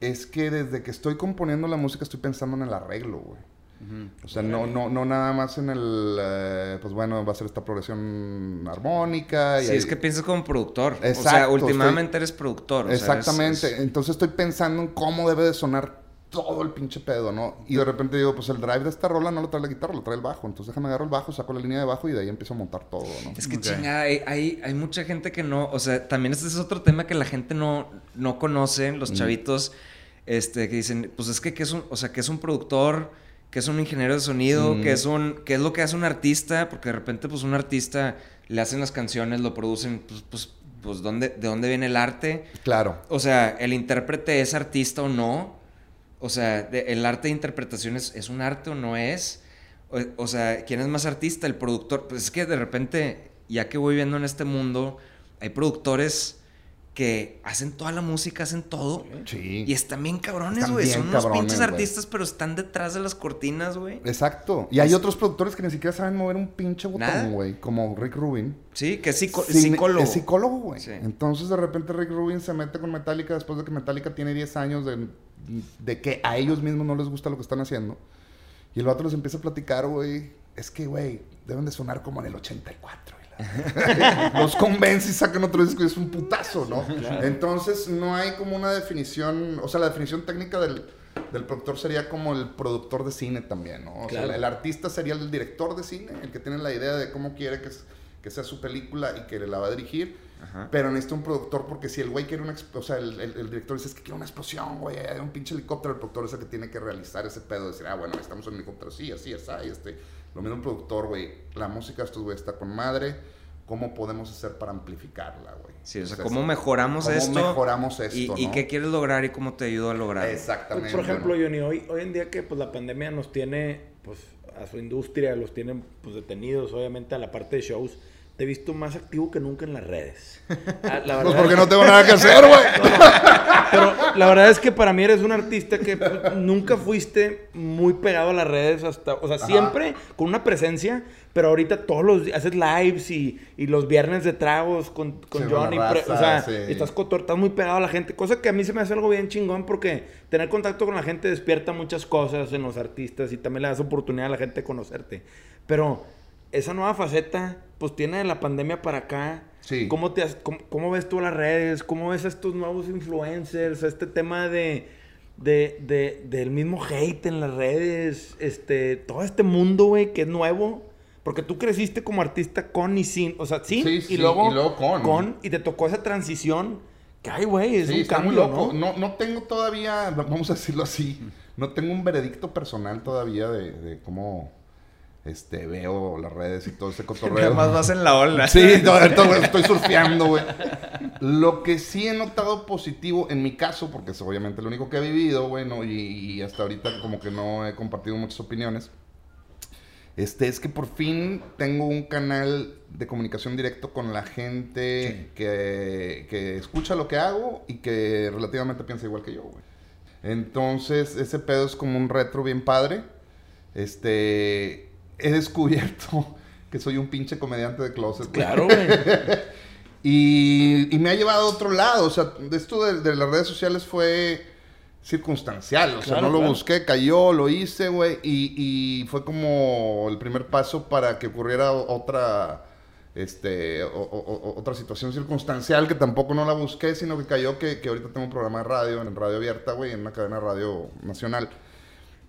es que desde que estoy componiendo la música estoy pensando en el arreglo, güey. O sea, no, no, no nada más en el, eh, pues bueno, va a ser esta progresión armónica. Y Sí, ahí- es que piensas como productor. o sea, últimamente eres productor. o sea, eres- Exactamente. es- Entonces estoy pensando en cómo debe de sonar todo el pinche pedo, ¿no? Y de repente digo, pues el drive de esta rola no lo trae la guitarra, lo trae el bajo. Entonces déjame agarrar el bajo, saco la línea de bajo y de ahí empiezo a montar todo, ¿no? Es que Ok. chingada, hay, hay, hay mucha gente que no, o sea, también este es otro tema que la gente no, no conoce, los chavitos, este, que dicen, pues es que, que es un, o sea, que es un productor, que es un ingeniero de sonido, Mm. que es un, que es lo que hace un artista, porque de repente, pues un artista le hacen las canciones, lo producen, pues, pues, pues, ¿dónde, ¿de dónde viene el arte? Claro. O sea, el intérprete es artista o no. O sea, de- el arte de interpretación es, es un arte o no es. O, o sea, ¿quién es más artista? El productor. Pues es que de repente, ya que voy viendo en este mundo, hay productores que hacen toda la música, hacen todo. Sí. Y están bien cabrones, güey. Son unos cabrones, pinches artistas, pero están detrás de las cortinas, güey. Exacto. Y hay otros productores que ni siquiera saben mover un pinche botón, güey. Como Rick Rubin. Sí, que es psico- Sí, psicólogo. Es psicólogo, güey. Sí. Entonces de repente Rick Rubin se mete con Metallica después de que Metallica tiene 10 años de, de que a ellos mismos no les gusta lo que están haciendo. Y el vato les empieza a platicar, güey. Es que, güey, deben de sonar como en el 84. Los convence y sacan otro disco y es un putazo, ¿no? Entonces no hay como una definición, o sea, la definición técnica del, del productor sería como el productor de cine también, ¿no? O sea, el artista sería el director de cine, el que tiene la idea de cómo quiere que, que sea su película y que la va a dirigir. Ajá. Pero necesita un productor porque si el güey quiere una... O sea, el, el- el director dice, es que quiere una explosión, güey, hay un pinche helicóptero. El productor es el que tiene que realizar ese pedo. Decir, ah, bueno, estamos en un helicóptero, sí, así, así, este... Lo mismo el productor, güey. La música de estos güeyes está con madre. ¿Cómo podemos hacer para amplificarla, güey? Sí, o sea, Entonces, ¿cómo mejoramos ¿cómo esto? mejoramos esto, y, y no? qué quieres lograr y cómo te ayudo a lograr. Exactamente. Por ejemplo, ¿no? Johnny, hoy, hoy en día que pues la pandemia nos tiene pues a su industria, los tienen pues detenidos, obviamente a la parte de shows, te he visto más activo que nunca en las redes. Ah, la Pues verdad- porque no tengo nada que hacer, güey. Pero la verdad es que para mí eres un artista que pues, nunca fuiste muy pegado a las redes hasta, o sea, Ajá. siempre con una presencia, pero ahorita todos los días haces lives y, y los viernes de tragos con, con Sí, con Johnny, la pre- raza, o sea, sí. estás cotor, estás muy pegado a la gente, cosa que a mí se me hace algo bien chingón porque tener contacto con la gente despierta muchas cosas en los artistas y también le das oportunidad a la gente de conocerte. Pero esa nueva faceta, pues tiene de la pandemia para acá. Sí. ¿Cómo, te, cómo, cómo ves tú las redes? ¿Cómo ves a estos nuevos influencers? Este tema de, de, de- del mismo hate en las redes. Este, todo este mundo, güey, que es nuevo. Porque tú creciste como artista con y sin. O sea, sin Sí, y, sí, luego y luego con. Y te tocó esa transición. Que, ay, güey, es Sí, un está cambio, muy loco. ¿no? ¿no? No, tengo todavía, vamos a decirlo así, no tengo un veredicto personal todavía de, de cómo este, veo las redes y todo ese Nada cotorreo. más vas en la ola. Sí, estoy surfeando, güey. Lo que sí he notado positivo en mi caso, porque es obviamente lo único que he vivido, güey, ¿no? y, y hasta ahorita como que no he compartido muchas opiniones, este, es que por fin tengo un canal de comunicación directo con la gente que, que escucha lo que hago y que relativamente piensa igual que yo, güey. Entonces, ese pedo es como un retro bien padre. Este, he descubierto que soy un pinche comediante de closet. Claro, güey. Y, y me ha llevado a otro lado. O sea, esto de, de las redes sociales fue circunstancial. O sea, Claro, no lo busqué, cayó, lo hice, güey. Y, y fue como el primer paso para que ocurriera otra, este, o- o- o- otra situación circunstancial que tampoco no la busqué, sino que cayó que, que ahorita tengo un programa de radio, en radio abierta, güey, en una cadena de radio nacional.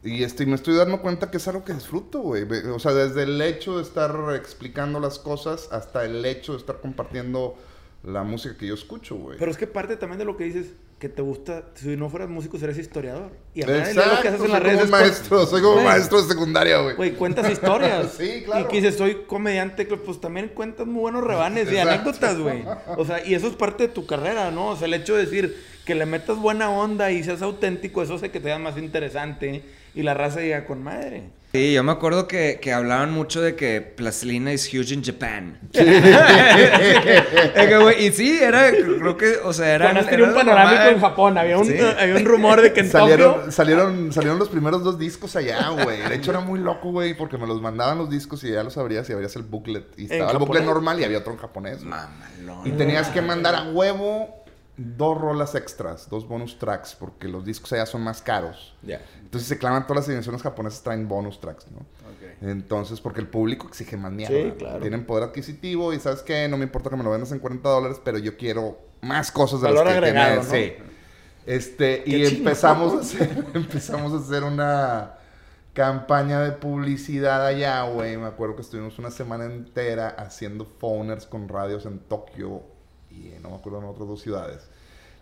Y este, me estoy dando cuenta que es algo que disfruto, güey. O sea, desde el hecho de estar explicando las cosas hasta el hecho de estar compartiendo la música que yo escucho, güey. Pero es que parte también de lo que dices, que te gusta, si no fueras músico serías historiador. Y aparte de Exacto, lo que haces en soy las como redes un es por- maestro, soy como maestro de secundaria, güey. Güey, cuentas historias. Sí, claro. Y que dices, soy comediante, que, pues también cuentas muy buenos rebanes y Exacto. anécdotas, güey. O sea, y eso es parte de tu carrera, ¿no? O sea, el hecho de decir que le metas buena onda y seas auténtico, eso hace que te sea más interesante y la raza diga con madre. Sí, yo me acuerdo que, que hablaban mucho de que Plastilina is huge in Japan. Es que, güey, y sí, era, creo que, o sea, era. Además era tenía un panorámico en Japón. Había un, Sí. había un rumor de que en Tokio... Salieron, salieron, salieron los primeros dos discos allá, güey. De hecho, era muy loco, güey, porque me los mandaban los discos y ya los abrías y abrías el booklet. Y estaba el booklet japonés? normal y había otro en japonés. güey. Mamalón. Y tenías que mandar a huevo dos rolas extras, dos bonus tracks, porque los discos allá son más caros. Ya. Entonces se clavan todas las ediciones japonesas, traen bonus tracks, ¿no? Entonces, porque el público exige más mierda. Sí, claro. Tienen poder adquisitivo y ¿sabes qué? No me importa que me lo vendas en 40 dólares, pero yo quiero más cosas de Valor las que agregado. ¿no? Sí. Este, Qué y empezamos a hacer, empezamos a hacer una campaña de publicidad allá, güey. Me acuerdo que estuvimos una semana entera haciendo phoners con radios en Tokio y no me acuerdo en otras dos ciudades.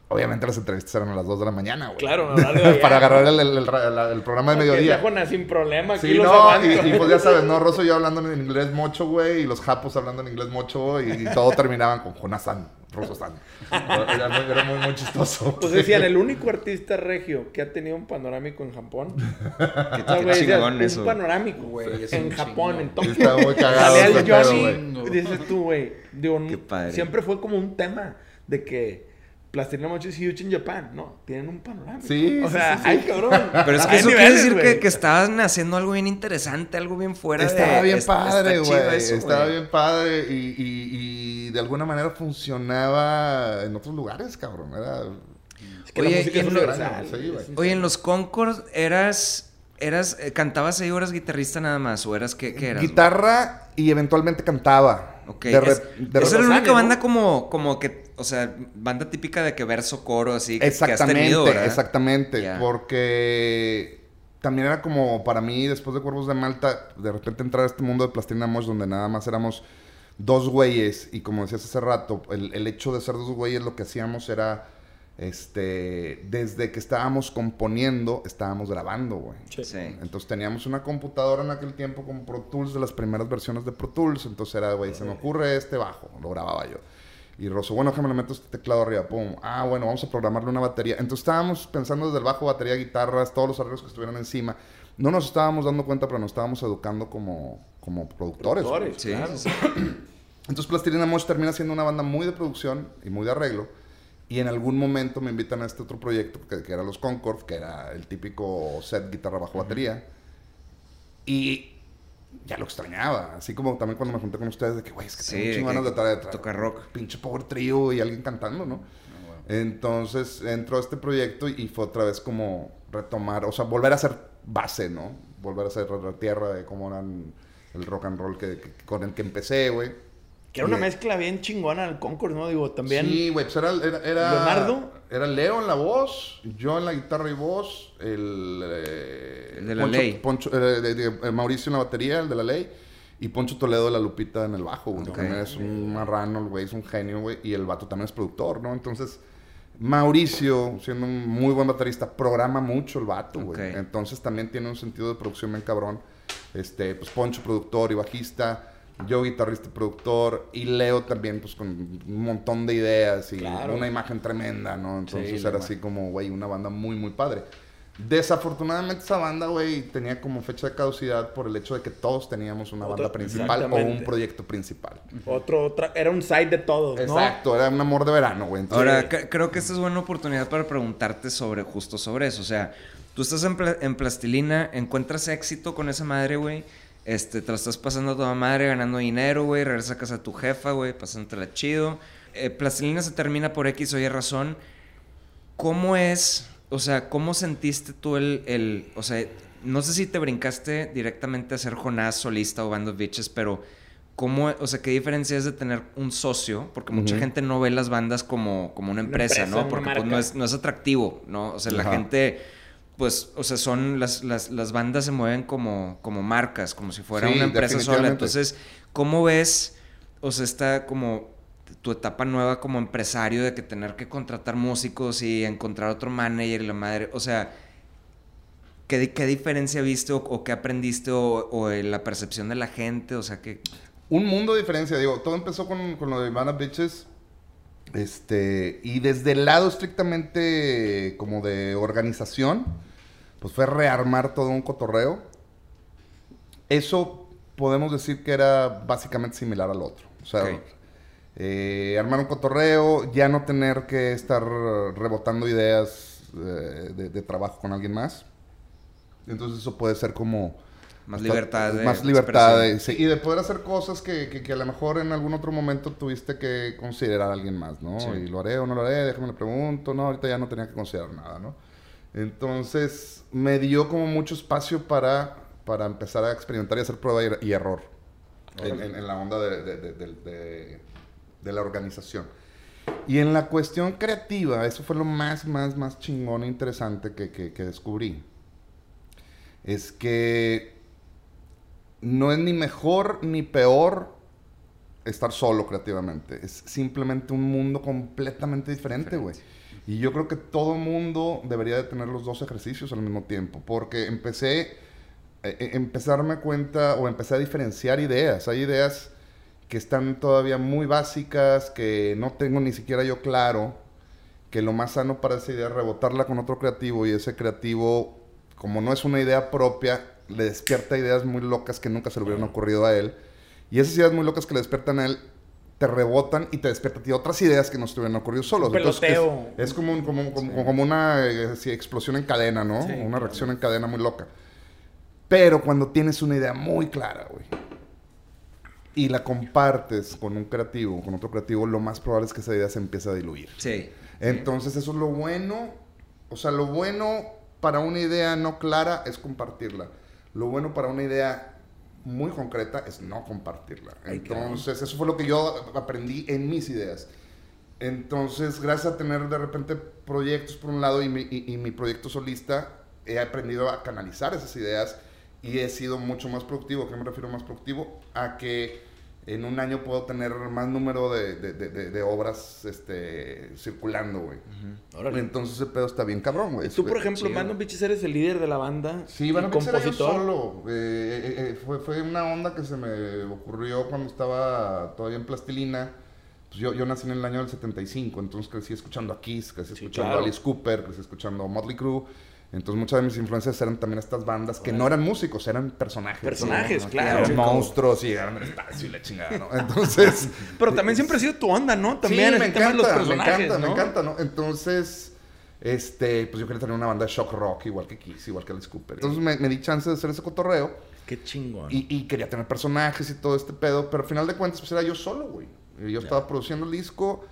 Obviamente las entrevistas eran a las 2 de la mañana, güey. Claro, no, Para agarrar el, el- el el programa de mediodía. sin problema, aquí Sí, los no, y, y pues ya sabes, ¿no? Rosso y yo hablando en inglés mocho, güey, y los japos hablando en inglés mocho, y, y todo terminaban con Jonasan, Rosso-san. Era, muy, era muy, muy chistoso. Pues decían, el único artista regio que ha tenido un panorámico en Japón. Qué, güey, chingón un panorámico, Güey, es En Japón, chingo. en Tokio. Estaba muy cagado Johnny. Dices tú, güey. Digo, Qué padre. siempre fue como un tema de que Plastilina Mochi es huge in Japan. No, tienen un panorámico. Sí, O sea, sí, sí. ay, cabrón. Pero es que eso quiere decir que, que estaban haciendo algo bien interesante, algo bien fuera de... Estaba bien es- padre, está chido güey. eso, Estaba güey. bien padre y, y- y de alguna manera funcionaba en otros lugares, cabrón. Era... Es que la Oye, música y es en lo- universal. Sí, güey. Es un- Oye, en los Concord eras... eras eh, ¿Cantabas ahí o eras guitarrista nada más? ¿O eras qué, qué eras? Guitarra y eventualmente cantaba. Ok. De es, de esa es la única banda como, como que, o sea, banda típica de que verso, coro, así, que, que has Exactamente, tenido, ¿verdad? exactamente. Porque también era como para mí, después de Cuervos de Malta, de repente entrar a este mundo de Plastilina Mosh donde nada más éramos dos güeyes. Y como decías hace rato, el, el hecho de ser dos güeyes lo que hacíamos era, este, desde que estábamos componiendo, estábamos grabando, güey. Sí. Entonces teníamos una computadora en aquel tiempo con Pro Tools, de las primeras versiones de Pro Tools. Entonces era, güey, se me ocurre este bajo, lo grababa yo. Y Rosso, bueno, déjame le meto este teclado arriba, pum. Ah, bueno, vamos a programarle una batería. Entonces estábamos pensando desde el bajo, batería, guitarras, todos los arreglos que estuvieran encima. No nos estábamos dando cuenta, pero nos estábamos educando como, como productores. Productores, Sí, claro. Entonces Plastilina Mosh termina siendo una banda muy de producción y muy de arreglo. Y en algún momento me invitan a este otro proyecto que, que era los Concord, que era el típico set guitarra bajo batería. Y ya lo extrañaba. Así como también cuando me junté con ustedes de que, güey, es que Sí, tengo un de ganas de traer, traer tocar rock. Pinche power trio y alguien cantando, ¿no? Entonces entró a este proyecto y fue otra vez como retomar, o sea, volver a ser base, ¿no? Volver a ser la tierra de cómo eran el rock and roll que, que- con el que empecé, güey. Que era una mezcla bien chingona el Concord, ¿no? Digo, también. Sí, güey, pues era, era, era- Leonardo. Era Leo en la voz, yo en la guitarra y voz, el... eh, El de la Poncho- ley. Poncho- eh, de- de- eh, Mauricio en la batería, el de la ley, y Poncho Toledo de la Lupita en el bajo, güey. Ok. También es un marrano, güey, es un genio, güey, y el vato también es productor, ¿no? Entonces, Mauricio, siendo un muy buen baterista, programa mucho el vato, güey. Entonces también tiene un sentido de producción bien cabrón. Este, pues Poncho, productor y bajista. Yo, guitarrista y productor. Y Leo también, pues con un montón de ideas y Claro. una imagen tremenda, ¿no? Entonces Sí, era así como, güey, una banda muy, muy padre. Desafortunadamente esa banda, güey, tenía como fecha de caducidad por el hecho de que todos teníamos una Otra- banda principal o un proyecto principal. Otro, otra, era un side de todos, ¿no? Exacto, era un amor de verano, güey. Entonces, Ahora, cre- creo que esta es buena oportunidad para preguntarte sobre, justo sobre eso. O sea, tú estás en, pla- en plastilina, encuentras éxito con esa madre, güey. Este, te la estás pasando a toda madre, ganando dinero, güey. Regresas a casa de tu jefa, güey, pasándotela chido. Eh, plastilina se termina por X o Y razón. ¿Cómo es, o sea, cómo sentiste tú el, el, o sea, no sé si te brincaste directamente a ser Jonás solista o Band of Bitches, pero ¿cómo, o sea, qué diferencia es de tener un socio? Porque mucha gente no ve las bandas como, como una empresa, empresa, ¿no? Porque pues, no, es, no es atractivo, ¿no? O sea, la gente, pues, o sea, son, las, las, las bandas se mueven como, como marcas, como si fuera Sí, una empresa sola. Entonces, ¿cómo ves, o sea, esta como tu etapa nueva como empresario de que tener que contratar músicos y encontrar otro manager y la madre, o sea, ¿qué, qué diferencia viste o, o qué aprendiste o, la percepción de la gente? O sea, que... un mundo de diferencia. Digo, todo empezó con, con lo de of Bitches. Este, y desde el lado estrictamente como de organización, pues fue rearmar todo un cotorreo. Eso podemos decir que era básicamente similar al otro. O sea, eh, armar un cotorreo, ya no tener que estar rebotando ideas eh, de, de trabajo con alguien más. Entonces eso puede ser como... Más hasta- libertad de Más libertad. de- sí, y de poder hacer cosas que, que- que a lo mejor en algún otro momento tuviste que considerar a alguien más, ¿no? Sí. Y lo haré o no lo haré, déjame le pregunto. No, ahorita ya no tenía que considerar nada, ¿no? Entonces me dio como mucho espacio para, para empezar a experimentar y hacer prueba y, y error en, en- en la onda de, de- de- de- de- de la organización. Y en la cuestión creativa, eso fue lo más, más, más chingón e interesante que, que- que descubrí. Es que no es ni mejor ni peor estar solo creativamente. Es simplemente un mundo completamente diferente, güey. Y yo creo que todo mundo debería de tener los dos ejercicios al mismo tiempo. Porque empecé, eh, eh, empecé a darme cuenta o empecé a diferenciar ideas. Hay ideas que están todavía muy básicas, que no tengo ni siquiera yo claro, que lo más sano para esa idea es rebotarla con otro creativo y ese creativo, como no es una idea propia, le despierta ideas muy locas que nunca se le hubieran ocurrido a él. Y esas ideas muy locas que le despiertan a él, te rebotan y te despiertan a ti otras ideas que no se te hubieran ocurrido solos. Un Entonces, peloteo. es, es como, un- como, como, como una eh, sí, explosión en cadena, ¿no? Sí, una claro. reacción en cadena muy loca. Pero cuando tienes una idea muy clara, güey, y la compartes con un creativo, con otro creativo, lo más probable es que esa idea se empiece a diluir. Sí. Entonces, eso es lo bueno. O sea, lo bueno para una idea no clara es compartirla. Lo bueno para una idea muy concreta es no compartirla. Entonces, eso fue lo que yo aprendí en mis ideas. Entonces, gracias a tener de repente proyectos por un lado y mi, y mi proyecto solista, he aprendido a canalizar esas ideas y he sido mucho más productivo. ¿A qué me refiero más productivo? A que en un año puedo tener más número de, de, de, de obras este, circulando, güey. Entonces ese pedo está bien cabrón, güey. Tú, por ejemplo, Mano Bichis eres el líder de la banda. Sí, Mano Bichis era yo solo. Eh, eh, eh, fue, fue una onda que se me ocurrió cuando estaba todavía en Plastilina. Pues yo, yo nací en el año del 75, entonces crecí escuchando a Kiss, crecí escuchando a Alice Cooper, crecí escuchando a Motley Crue. Entonces muchas de mis influencias eran también estas bandas que no eran músicos, eran personajes. Personajes, claro. Eran monstruos y eran espacio y la chingada, ¿no? Entonces... Pero también siempre ha sido tu onda, ¿no? También sí, me encanta, los personajes, me encanta, me encanta, ¿no? Entonces, este, pues yo quería tener una banda de shock rock igual que Kiss, igual que Alice Cooper. Entonces me, me di chance de hacer ese cotorreo. Qué chingón. Y, y, quería tener personajes y todo este pedo, pero al final de cuentas pues era yo solo, güey. Yo estaba produciendo el disco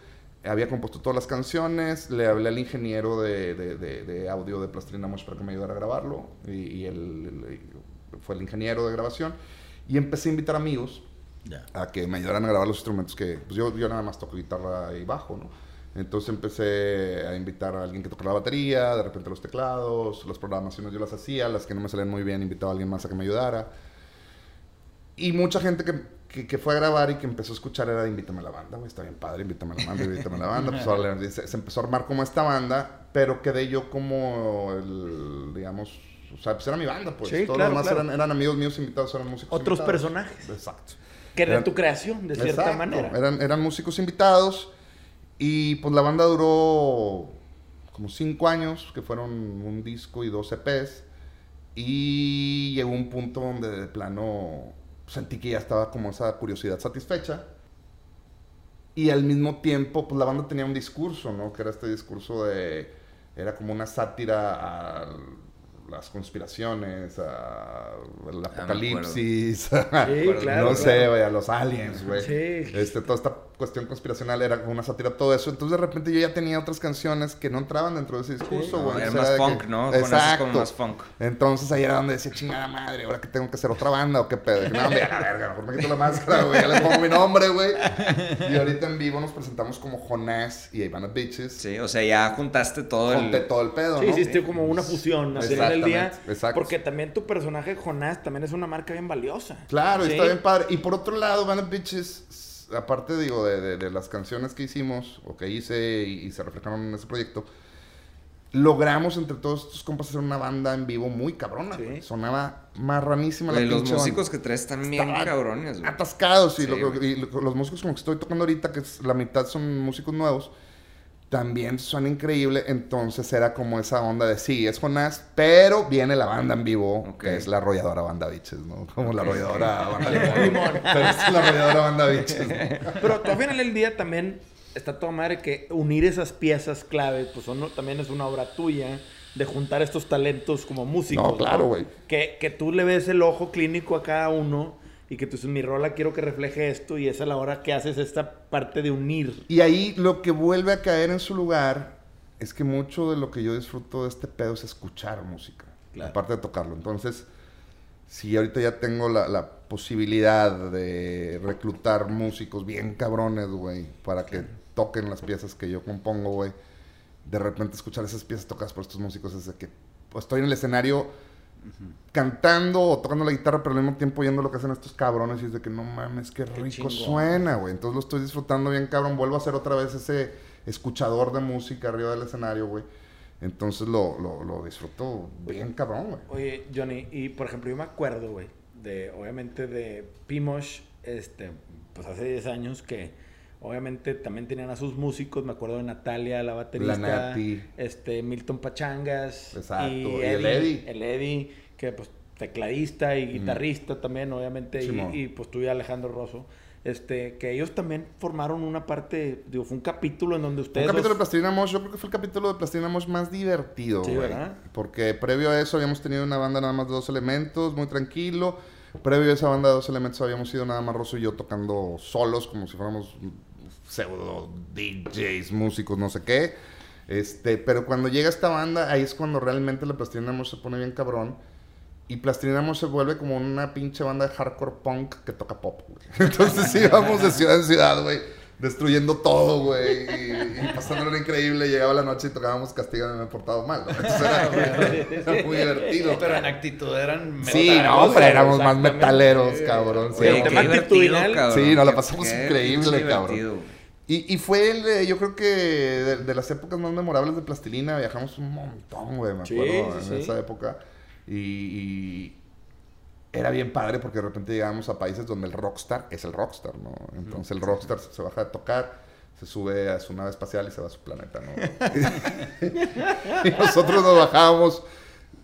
había compuesto todas las canciones, le hablé al ingeniero de, de, de, audio de Plastilina Mosh para que me ayudara a grabarlo, y, él, fue el ingeniero de grabación, y empecé a invitar amigos a que me ayudaran a grabar los instrumentos que, pues yo, yo nada más toco guitarra y bajo, ¿no? Entonces empecé a invitar a alguien que tocara la batería, de repente los teclados, las programaciones yo las hacía, las que no me salían muy bien invitaba a alguien más a que me ayudara. Y mucha gente que que, que, fue a grabar y que empezó a escuchar era de Invítame a la banda, güey, está bien padre, Invítame a la banda, Invítame a la banda. Pues se, se, empezó a armar como esta banda, pero quedé yo como el, digamos, o sea, pues era mi banda, pues. Sí, Todos los demás eran, eran, amigos míos invitados, eran músicos Otros personajes. Exacto. Que era tu creación, de cierta manera. Eran, eran músicos invitados y pues la banda duró como cinco años, que fueron un disco y dos EPs. Y llegó un punto donde de plano sentí que ya estaba como esa curiosidad satisfecha. Y al mismo tiempo, pues la banda tenía un discurso, ¿no? Que era este discurso de... Era como una sátira al las conspiraciones, a, el ah, apocalipsis, no sé, a los aliens, güey. Este, toda esta cuestión conspiracional era como una sátira, todo eso. Entonces de repente yo ya tenía otras canciones que no entraban dentro de ese discurso, güey. era más funk, ¿no? Exacto. Con más funk. Entonces ahí era donde decía, chingada madre, ahora que tengo que hacer otra banda o qué pedo. No, hombre, a la verga, mejor me quito la máscara, güey, ya le pongo mi nombre, güey. Y ahorita en vivo nos presentamos como Jonás y Ivana Bitches. Sí, o sea, ya juntaste todo Junté el... todo el pedo, Sí, hiciste como una fusión, así el día. Exacto. Porque también tu personaje, Jonás, también es una marca bien valiosa. Claro, está bien padre. Y por otro lado, Ivana Bitches aparte digo, de, de, las canciones que hicimos o que hice y, se reflejaron en ese proyecto, logramos entre todos estos compas hacer una banda en vivo muy cabrona. Sonaba marranísima la Los músicos que traes también cabrones. Atascados. y, los músicos como que estoy tocando ahorita, que la mitad son músicos nuevos también suena increíble. Entonces era como esa onda de sí, es Jonás, pero viene la banda en vivo, que es la arrolladora banda biches, ¿no? Como la arrolladora banda limón. pero es la arrolladora banda biches. Pero al final del día también está todo madre que unir esas piezas clave, pues también es una obra tuya de juntar estos talentos como músicos. No, claro, güey. Que, que tú le ves el ojo clínico a cada uno y que tú dices, mi rola quiero que refleje esto y es a la hora que haces esta parte de unir. Y ahí lo que vuelve a caer en su lugar es que mucho de lo que yo disfruto de este pedo es escuchar música, aparte de tocarlo. Entonces, si ahorita ya tengo la, la posibilidad de reclutar músicos bien cabrones, güey, para que toquen las piezas que yo compongo, güey, de repente escuchar esas piezas tocadas por estos músicos es de que estoy en el escenario cantando o tocando la guitarra, pero al mismo tiempo oyendo lo que hacen estos cabrones y es de que no mames, qué rico suena, güey. Entonces lo estoy disfrutando bien, cabrón. Vuelvo a ser otra vez ese escuchador de música arriba del escenario, güey. Entonces lo, lo, lo disfruto bien, cabrón, güey. Oye, Johnny, y por ejemplo, yo me acuerdo, güey, de, obviamente, de Pimosh, este, pues hace 10 años que obviamente también tenían a sus músicos, me acuerdo de Natalia, la baterista, este Milton Pachangas Exacto. y, el Eddie, el Eddie, que pues tecladista y guitarrista también, obviamente, y, pues tú y Alejandro Rosso. Este, que ellos también formaron una parte, digo, fue un capítulo en donde ustedes... Un capítulo de Plastilina Mosh, yo creo que fue el capítulo de Plastilina Mosh más divertido, Sí, ¿verdad? Porque previo a eso habíamos tenido una banda nada más de dos elementos, muy tranquilo. Previo a esa banda de dos elementos habíamos ido nada más Rosso y yo tocando solos, como si fuéramos pseudo DJs, músicos, no sé qué. Este, pero cuando llega esta banda, ahí es cuando realmente la plastilina se pone bien cabrón. Y Plastilina Mosh se vuelve como una pinche banda de hardcore punk que toca pop, güey. Entonces íbamos de ciudad en ciudad, güey. Destruyendo todo, güey. Y, y pasándolo increíble. Llegaba la noche y tocábamos Castigo me he portado mal. ¿no? Entonces era, era muy divertido. Pero en actitud eran Sí, no, metaleros, pero éramos más metaleros, cabrón. Sí, el qué tema divertido, actitudinal. cabrón. Sí, nos la pasamos qué increíble, cabrón. Y, y fue, el, eh, yo creo que de, de las épocas más memorables de Plastilina, viajamos un montón, güey, me acuerdo, sí, en sí. esa época. Y, y era bien padre porque de repente llegábamos a países donde el rockstar es el rockstar, ¿no? Entonces el rockstar se baja de tocar, se sube a su nave espacial y se va a su planeta, ¿no? y nosotros nos bajábamos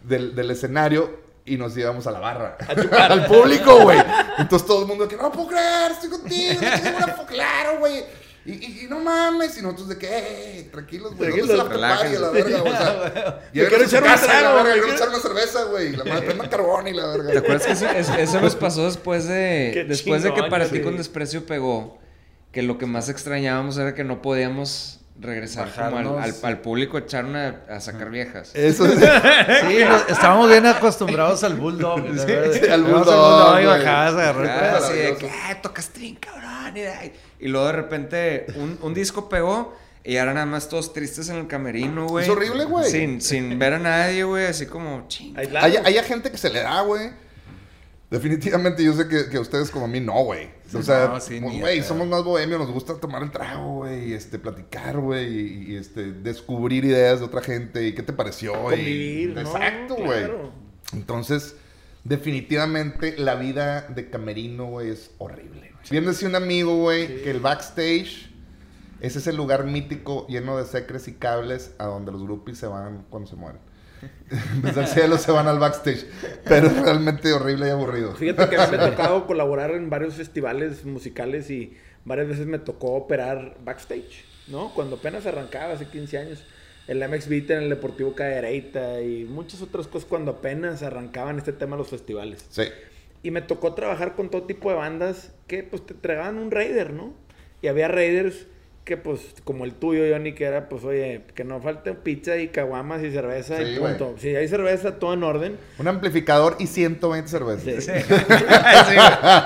del, del escenario y nos íbamos a la barra. Al público, güey. Entonces todo el mundo que no puedo creer, estoy contigo, no una claro, güey. Y, y, y no mames, y nosotros de que, "Ey, tranquilos, güey, ¿dónde está la Relájense. party a la verga? O sea, Yo quiero echar un casa, la trago, verga, yo quiero echar una cerveza, güey. Y la madre, prendan carbón y la verga. ¿Te acuerdas que eso, nos pasó después de Qué después de que para sí. ti con desprecio pegó? Que lo que más extrañábamos era que no podíamos regresar como al, al, público a echar una, a sacar viejas. Eso es. Sí, estábamos bien acostumbrados al bulldog. sí, al bulldog, y bajabas, Ah, pedo. así de que, "Ah, tocas trin, cabrón. Y, y luego de repente un, un disco pegó y ahora nada más todos tristes en el camerino, güey. Es horrible, güey. Sin, sin ver a nadie, güey, así como ching. Hay, hay gente que se le da, güey. Definitivamente yo sé que, que ustedes como a mí no, güey. O sea, No, sí, pues, güey, somos más bohemios, nos gusta tomar el trago, güey, y este, platicar, güey, y, y, este, descubrir ideas de otra gente, y qué te pareció, y- Convivir, ¿no? Exacto, güey. Claro. Entonces, definitivamente la vida de camerino, güey, es horrible. güey. Bien decía un amigo, güey, que el backstage es ese lugar mítico lleno de secres y cables a donde los groupies se van cuando se mueren. Desde el cielo se van al backstage. Pero es realmente horrible y aburrido. Fíjate que a mí me ha tocado colaborar en varios festivales musicales y varias veces me tocó operar backstage, ¿no? Cuando apenas arrancaba, hace 15 años. El MX Beat en el Deportivo Cadereyta y muchas otras cosas cuando apenas arrancaban este tema los festivales. Sí. Y me tocó trabajar con todo tipo de bandas que pues te entregaban un Raider, ¿no? Y había Raiders que pues como el tuyo, Johnny, que era pues oye, que no falte pizza y caguamas y cerveza Sí, y punto. Si hay cerveza, todo en orden. Un amplificador y 120 cervezas. Sí.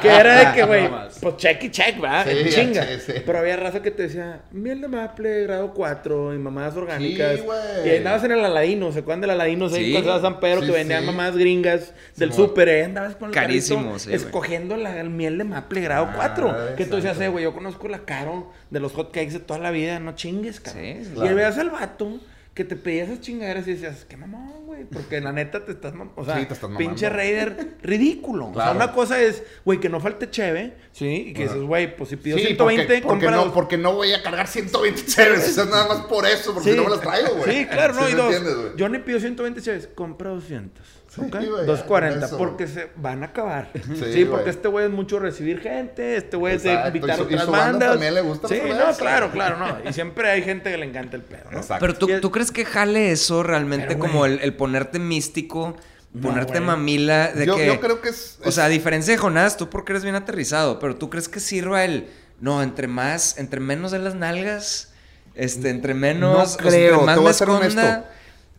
que era de que, güey, No pues check y check, va, chinga. Pero había raza que te decía, miel de maple, grado 4, y mamadas orgánicas. Y ahí andabas en el Aladino, ¿se acuerdan del Aladino? ahí Sí. Plaza San Pedro, Sí, que vendían sí. mamadas gringas del súper, ahí andabas con el Carísimo, güey. escogiendo la el miel de maple, grado Ah, 4. Que tú decías, eh, güey, yo conozco la caro de los hot toda la vida, no chingues, cabrón. Sí, sí, y claro. veías al vato que te pedía esas chingaderas y decías, qué mamón, güey, porque la neta te estás, mam- o sea, Sí, te estás mamando. pinche Raider ridículo. O Claro. sea, una cosa es, güey, que no falte cheve, ¿sí? Y que dices, güey, pues si pido Sí, 120, porque, porque compra no, porque no voy a cargar 120 chéves. O sea, nada más por eso, porque no me las traigo, güey. Sí, claro, no, ¿Sí y dos. entiendes? Yo ni pido 120 cheves, compra 200. ¿Ok? güey, ya, 240, con eso. porque se van a acabar. Sí, Sí, porque este güey es mucho recibir gente, este güey es de invitar y su- y otras su banda bandas. también le gusta Sí, no, claro, claro, no. Y siempre hay gente que le encanta el pedo, ¿no? Exacto. Pero tú, es- ¿tú crees que jale eso realmente Pero, como el, el ponerte místico, ponerte mamila de yo, que... yo creo que es. O sea, a diferencia de Jonás, tú porque eres bien aterrizado, pero tú crees que sirva el... No, entre más, entre menos de las nalgas, este, entre menos... no o sea, creo, entre más te voy me a ser honesto. esconda-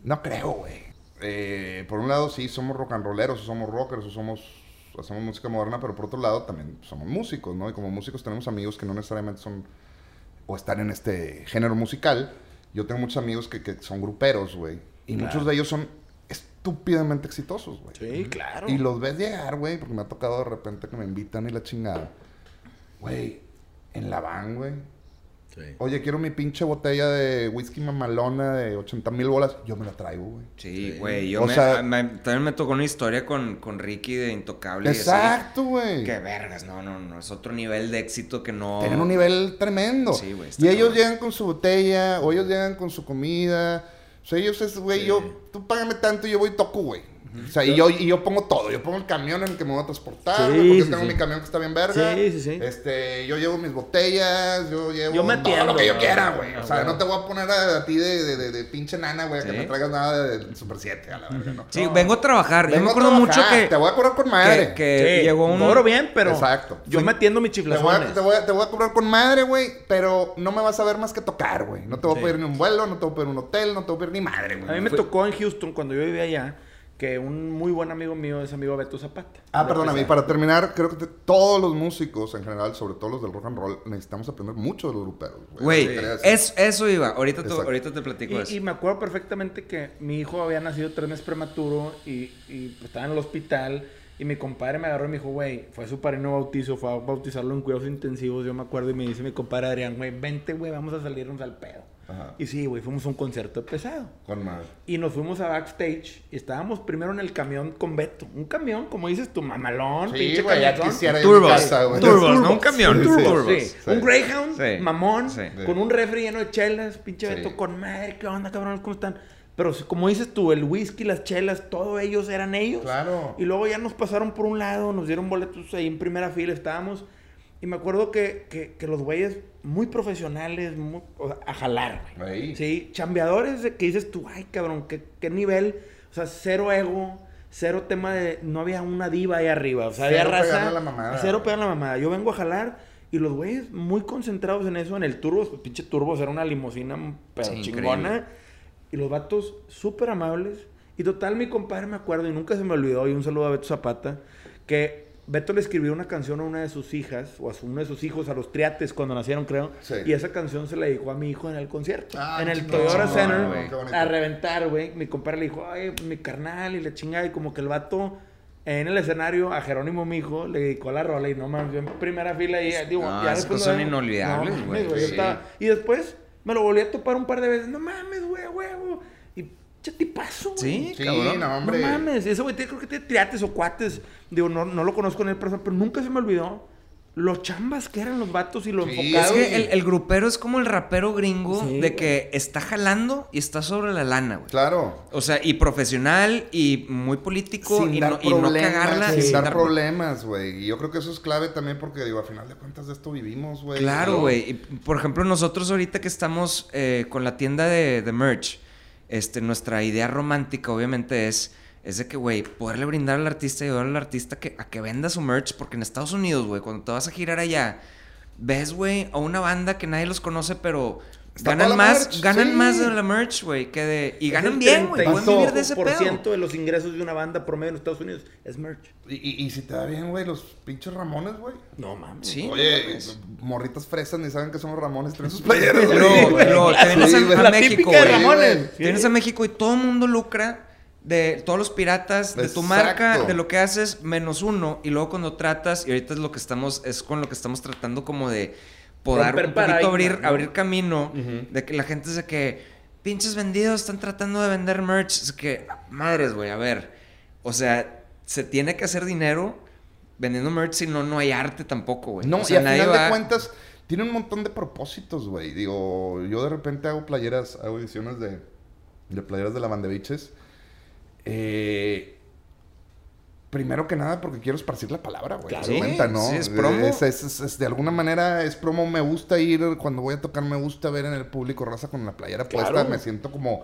No creo, güey. Eh, por un lado, sí, somos rock and rolleros, o somos rockers, o somos. Hacemos música moderna, pero por otro lado también somos músicos, ¿no? Y como músicos tenemos amigos que no necesariamente son. o están en este género musical. Yo tengo muchos amigos que, que son gruperos, güey. Y muchos de ellos son estúpidamente exitosos, güey. Sí, claro. Y los ves llegar, güey, porque me ha tocado de repente que me invitan y la chingada. Güey, en la van, güey. Oye, quiero mi pinche botella de whisky mamalona de 80 mil bolas. Yo me la traigo, güey. Sí, güey. Yo O me- sea- me- también me tocó una historia con, con Ricky de Intocable. Exacto, güey. Qué vergas, no, no, no. Es otro nivel de éxito que no... Tienen un nivel tremendo. Sí, güey, Y ellos llegan con su botella, o ellos llegan con su comida. O sea, ellos es, güey, yo, tú págame tanto y yo voy y toco, güey. O sea, y yo, y yo pongo todo. Yo pongo el camión en el que me voy a transportar, Sí, porque sí, tengo sí. mi camión que está bien verga. Sí, sí, sí. Este, yo llevo mis botellas, yo llevo Yo me todo atiendo, lo que yo quiera, güey. O Ah, sea, güey. no te voy a poner a, a ti de, de, de, de pinche nana, güey, a que me traigas nada de Super 7, a la verga, ¿no? Sí, vengo a trabajar. Yo Vengo me a acuerdo mucho que... Te voy a cobrar con madre. que, que Sí, llegó un... Cobro bien, pero. Exacto. Yo Fui- me atiendo mis Te voy, a, chiflazones. te, voy a, te voy a cobrar con madre, güey, pero no me vas a ver más que tocar, güey. No te voy a pedir ni un vuelo, no te voy a pedir un hotel, no te voy a pedir ni madre, güey. A mí me tocó en Houston cuando yo vivía allá que un muy buen amigo mío es amigo de Beto Zapata. Ah, perdóname, y para terminar, creo que te- todos los músicos en general, sobre todo los del rock and roll, necesitamos aprender mucho de los gruperos. Güey, es, eso iba. Ahorita, te- Exacto. ahorita te platico eso. Y, y me acuerdo perfectamente que mi hijo había nacido tres meses prematuro y, y pues, estaba en el hospital. Y mi compadre me agarró y me dijo, güey, fue su padrino bautizo, fue a bautizarlo en cuidados intensivos, yo me acuerdo. Y me dice mi compadre Adrián, güey, vente, güey, vamos a salirnos al pedo. Ajá. Y sí, güey, fuimos a un concierto pesado. Con madre. Y nos fuimos a backstage y estábamos primero en el camión con Beto. Un camión, como dices tu mamalón, Sí, pinche güey, ya quisiera Turbos. casa, güey. Turbos, no un camión. Un Sí, turbo, turbos. sí. Sí. Un Greyhound, Sí. mamón, Sí. con un refri lleno de chelas, pinche Sí. Beto con madre, ¿qué onda, cabrón? ¿Cómo están? Pero como dices tú, el whisky, las chelas, todos ellos eran ellos. Claro. Y luego ya nos pasaron por un lado, nos dieron boletos ahí en primera fila, estábamos. Y me acuerdo que, que, que los güeyes muy profesionales, muy- o sea, a jalar, güey. Ahí. Sí, chambeadores de que dices tú, ay, cabrón, ¿qué, qué nivel. O sea, cero ego, cero tema de. No había una diva ahí arriba. O sea, había Cero raza. pegarle a la mamada, Cero a la mamada. Yo vengo a jalar y los güeyes muy concentrados en eso, en el turbo. pues, pinche turbo, era una limusina pero Sí, chingona. increíble. Y los vatos súper amables. Y total, mi compadre me acuerdo, y nunca se me olvidó, y un saludo a Beto Zapata, que Beto le escribió una canción a una de sus hijas, o a uno de sus hijos, a los triates, cuando nacieron, creo. Sí. Y esa canción se la dedicó a mi hijo en el concierto. Ah, en el chingón, Toyota Center, a reventar, güey. Mi compadre le dijo, ay, mi carnal, y la chingada, y como que el vato... En el escenario, a Jerónimo, mi hijo, le dedicó la rola y no mames, yo en primera fila y digo, No, ya esas cosas no- son inolvidables, no güey, sí. Y después me lo volví a topar un par de veces. No mames, güey, huevo. Y che tipazo, güey. Sí, Sí, cabrón. no, No hombre. mames. Ese güey tiene- creo que tiene triates o cuates. Digo, no, no lo conozco en el persona, pero nunca se me olvidó los chambas que eran los vatos y los Sí, Es enfocados. que el, el grupero es como el rapero gringo Sí, de güey. que está jalando y está sobre la lana, güey. Claro. O sea, y profesional y muy político Sin y, dar no, y no problemas, cagarla. sin sin dar dar- problemas, güey. Y yo creo que eso es clave también porque, digo, a final de cuentas de esto vivimos, güey. Claro, ¿no? güey. Y, Por ejemplo, nosotros ahorita que estamos eh, con la tienda de, de merch, este, nuestra idea romántica obviamente es, es de que, güey, poderle brindar al artista y ayudar al artista que, a que venda su merch, porque en Estados Unidos, güey, cuando te vas a girar allá, ves, güey, a una banda que nadie los conoce, pero ganan más, merch, ganan sí. más de la merch, güey, que de... Y ganan bien, güey, pueden vivir de ese 35% pedo. de los ingresos de una banda promedio en Estados Unidos es merch. Y, y, y si te da bien, güey, los pinches Ramones, güey. No mames. Sí, Oye, no mames. morritas fresas ni saben que son los Ramones, traen sus playeras, y luego te vienes Sí, a, México, típica de güey. Ramones. Te vienes a México y todo el mundo lucra de todos los piratas, de tu marca, de lo que haces, menos uno. Y luego cuando tratas, y ahorita es lo que estamos, es con lo que estamos tratando como de poder un poquito abrir, abrir camino, Ujú. de que la gente es de que pinches vendidos están tratando de vender merch. Es que, madres, güey, a ver. O sea, se tiene que hacer dinero vendiendo merch, si no, no hay arte tampoco, güey. No, o sea, y al final va- de cuentas, tiene un montón de propósitos, güey. Digo, yo de repente hago playeras, hago ediciones de, de playeras de la banda biches. Eh, primero que nada, porque quiero esparcir la palabra, güey. Claro. Sí, es promo. Es, es- es- es- de alguna manera es promo. Me gusta ir, cuando voy a tocar, me gusta ver en el público raza con la playera Claro. puesta. Me siento como,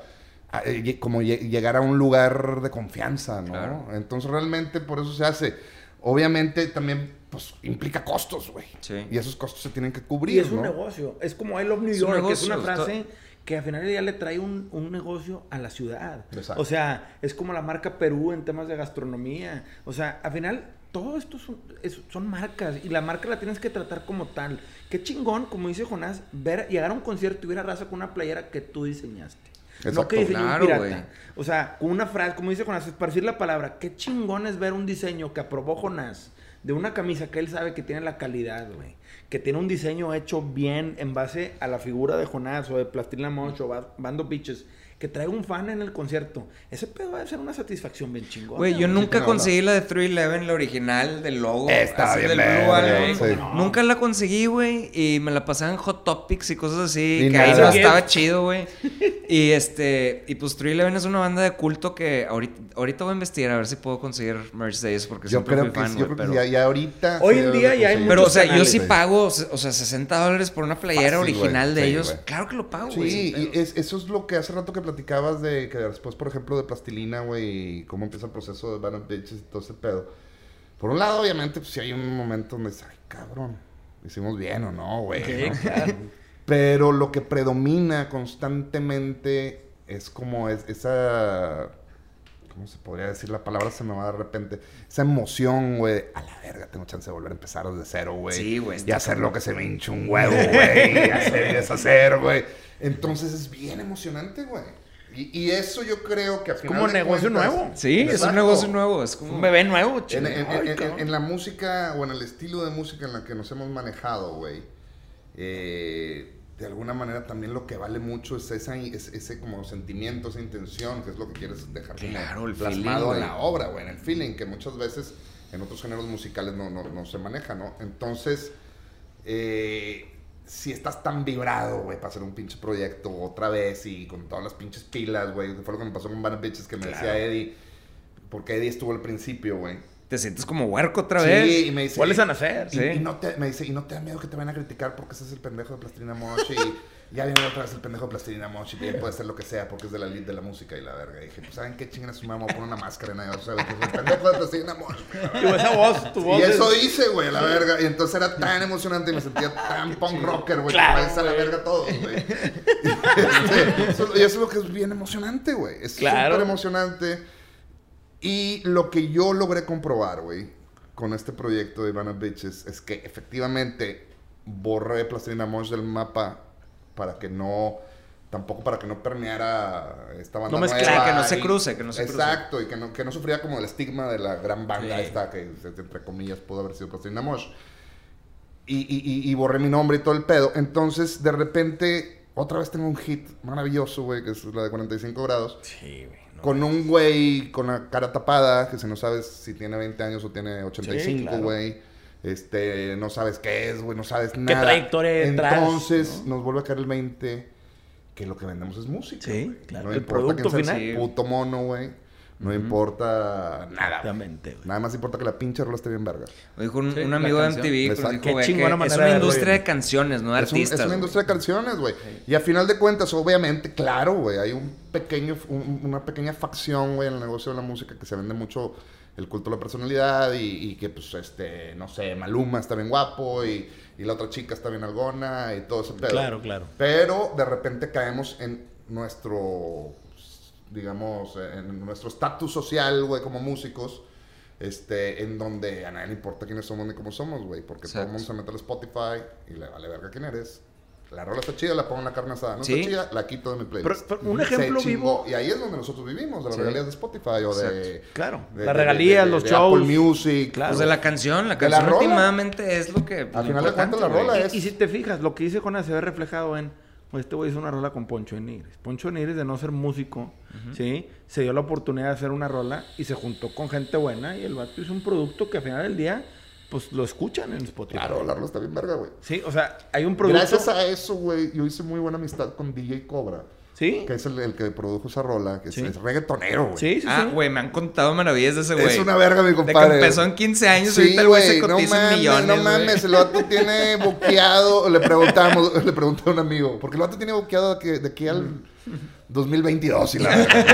ah, eh, como lle- llegar a un lugar de confianza, ¿no? Claro. Entonces, realmente por eso se hace. Obviamente también, pues, implica costos, güey. Sí. Y esos costos se tienen que Y cubrir, es un ¿no? negocio. Es como I Love New Es un York, que es una frase que al final del día le trae un, un negocio a la ciudad. Exacto. O sea, es como la marca Perú en temas de gastronomía. O sea, al final todo esto son, es- son marcas y la marca la tienes que tratar como tal. Qué chingón, como dice Jonás, ver, llegar a un concierto y ver a raza con una playera que tú diseñaste. No Exacto. que diseñó Claro, un pirata. O sea, con una frase, como dice Jonás, esparcir la palabra. Qué chingón es ver un diseño que aprobó Jonás de una camisa que él sabe que tiene la calidad, güey. Que tiene un diseño hecho bien en base a la figura de Jonás o de Plastilina Mosh Bando Bitches. Que traiga un fan en el concierto. Ese pedo va a ser una satisfacción bien chingona. Güey, yo nunca no, conseguí la de 311, la original del logo. Así bien del Blue Album. sí. No. Nunca la conseguí, güey. Y me la pasaba en Hot Topics y cosas así. Y que ahí nada. no estaba chido, güey. Y este. Y pues 311 es una banda de culto que ahorita, ahorita voy a investigar a ver si puedo conseguir merch de ellos. Porque Yo siempre creo fui que, fan, sí, yo güey, creo que pero- ya, ya ahorita... Hoy sí en día ya hay conseguir. Pero, o muchos sea, yo canales, sí güey. pago, o sea, 60 dólares por una playera Fácil, original güey. de Sí, ellos. Claro que lo pago, güey. Sí, y eso es lo que hace rato que platicabas de que después, por ejemplo, de plastilina, güey, y cómo empieza el proceso de Band of Bitches y todo ese pedo. Por un lado, obviamente, pues sí hay un momento donde dices, ay, cabrón, hicimos bien o no, güey. Sí, ¿no? claro. Pero lo que predomina constantemente es como es, esa ¿cómo se podría decir? La palabra se me va de repente. Esa emoción, güey. A la verga, tengo chance de volver a empezar desde cero, güey. Sí, güey, Y hacer lo que se me hincha un huevo, güey. Y hacer y deshacer, güey. Entonces es bien emocionante, güey. Y, y eso yo creo que a final como de negocio cuentas- nuevo. Sí, es un negocio nuevo. Es como Un bebé nuevo, En, chido. en- Ay, en- cabrón. en la música o en el estilo de música en la que nos hemos manejado, güey, eh, de alguna manera también lo que vale mucho es, esa, es- ese como sentimiento, esa intención, que es lo que quieres dejar Claro, el plasmado feeling, en la obra, güey, en el feeling, que muchas veces en otros géneros musicales no, no, no se maneja, ¿no? Entonces, eh, si estás tan vibrado, güey, para hacer un pinche proyecto otra vez y con todas las pinches pilas, güey, fue lo que me pasó con Bad Bitches que me decía Eddie, porque Eddie estuvo al principio, güey. te sientes como huerco otra Sí, vez. y me dice. ¿Cuáles van a ser? Y, Sí. y no te, me dice, y no te da miedo que te vayan a criticar porque ese es el pendejo de Plastilina Mosh y ya viene otra vez el pendejo de Plastilina y él puede ser lo que sea porque es de la lead de la música y la verga. Y dije, pues ¿saben qué chingan a su mamá? Pon una máscara va a saber que es el pendejo de Plastilina Mosh. Y esa voz, tu voz. Y es- eso hice, güey, la verga. Y entonces era tan emocionante y me sentía tan punk rocker, güey, Claro, que parece a la verga todos, güey. Este, eso- y eso es lo que es bien emocionante, güey. Es Claro. súper emocionante. Y lo que yo logré comprobar, güey, con este proyecto de Ivana Bitches es que efectivamente borré Plastilina Mosh del mapa para que no. Tampoco para que no permeara esta banda No mezclar, que no se cruce, que no se cruce. Exacto, y que no, que no sufría como el estigma de la gran banda Sí. esta que, entre comillas, pudo haber sido Plastilina Mosh. Y, y, y, y borré mi nombre y todo el pedo. Entonces, de repente, otra vez tengo un hit maravilloso, güey, que es la de 45 grados. Sí, güey. no. Con un güey con la cara tapada, que si no sabes si tiene 20 años o tiene 85, claro. Este, no sabes qué es, güey, no sabes nada. trayectoria hay detrás, Entonces, nos vuelve a caer el 20 que lo que vendemos es música. Sí, güey. claro, No el importa producto quién sea final. el puto mono, güey. No importa nada. güey. Exactamente, güey. Nada más importa que la pinche rola esté bien verga. Me dijo un, Sí, un amigo de. MTV que Exacto. dijo, Qué güey, que es una de industria güey. de canciones, no de Es, un- artistas. es una güey. industria de canciones, güey. Y a final de cuentas, obviamente, claro, güey, hay un pequeño, un- una pequeña facción, güey, en el negocio de la música que se vende mucho el culto a la personalidad y, y que, pues, este, no sé, Maluma está bien guapo y, y la otra chica está bien algona y todo ese pedo. Claro, claro. Pero de repente caemos en nuestro, digamos, en nuestro estatus social, güey, como músicos. Este, en donde a nadie le importa quiénes somos ni cómo somos, güey. Porque todo el Exacto. mundo se mete al Spotify y le vale verga quién eres. La rola está chida, la pongo en la carne asada. No Sí. está chida, la quito de mi playlist. Pero- pero un Se ejemplo chingó. vivo- Y ahí es donde nosotros vivimos, de las Sí. regalías de Spotify o de... Claro. de- Las de- regalías, de- los de shows. Apple Music. Claro. Pues de la canción, la De la canción rola. últimamente es lo que... Al final de cuentas, la rola es- y si te fijas, lo que dice Jonás se ve reflejado en. pues, Este güey hizo una rola con Poncho de Nigris. Poncho de de no ser músico, ¿sí? Se dio la oportunidad de hacer una rola y se juntó con gente buena. Y el vato hizo un producto que al final del día, pues lo escuchan en Spotify. Claro, la rola está bien verga, güey. Sí, o sea, hay un producto. Gracias a eso, güey, yo hice muy buena amistad con DJ Cobra. Sí, Que es el, el que produjo esa rola, que es, Sí. es reggaetonero, güey. sí, sí. Ah, sí. güey, me han contado maravillas de ese güey. Es una verga, mi De compadre. que empezó en 15 años, Sí, ahorita el güey se cotiza en mames, millones, No mames, el vato tiene buqueado. Le preguntamos, le pregunté a un amigo, porque el vato tiene buqueado de, de aquí al 2022 y la verdad.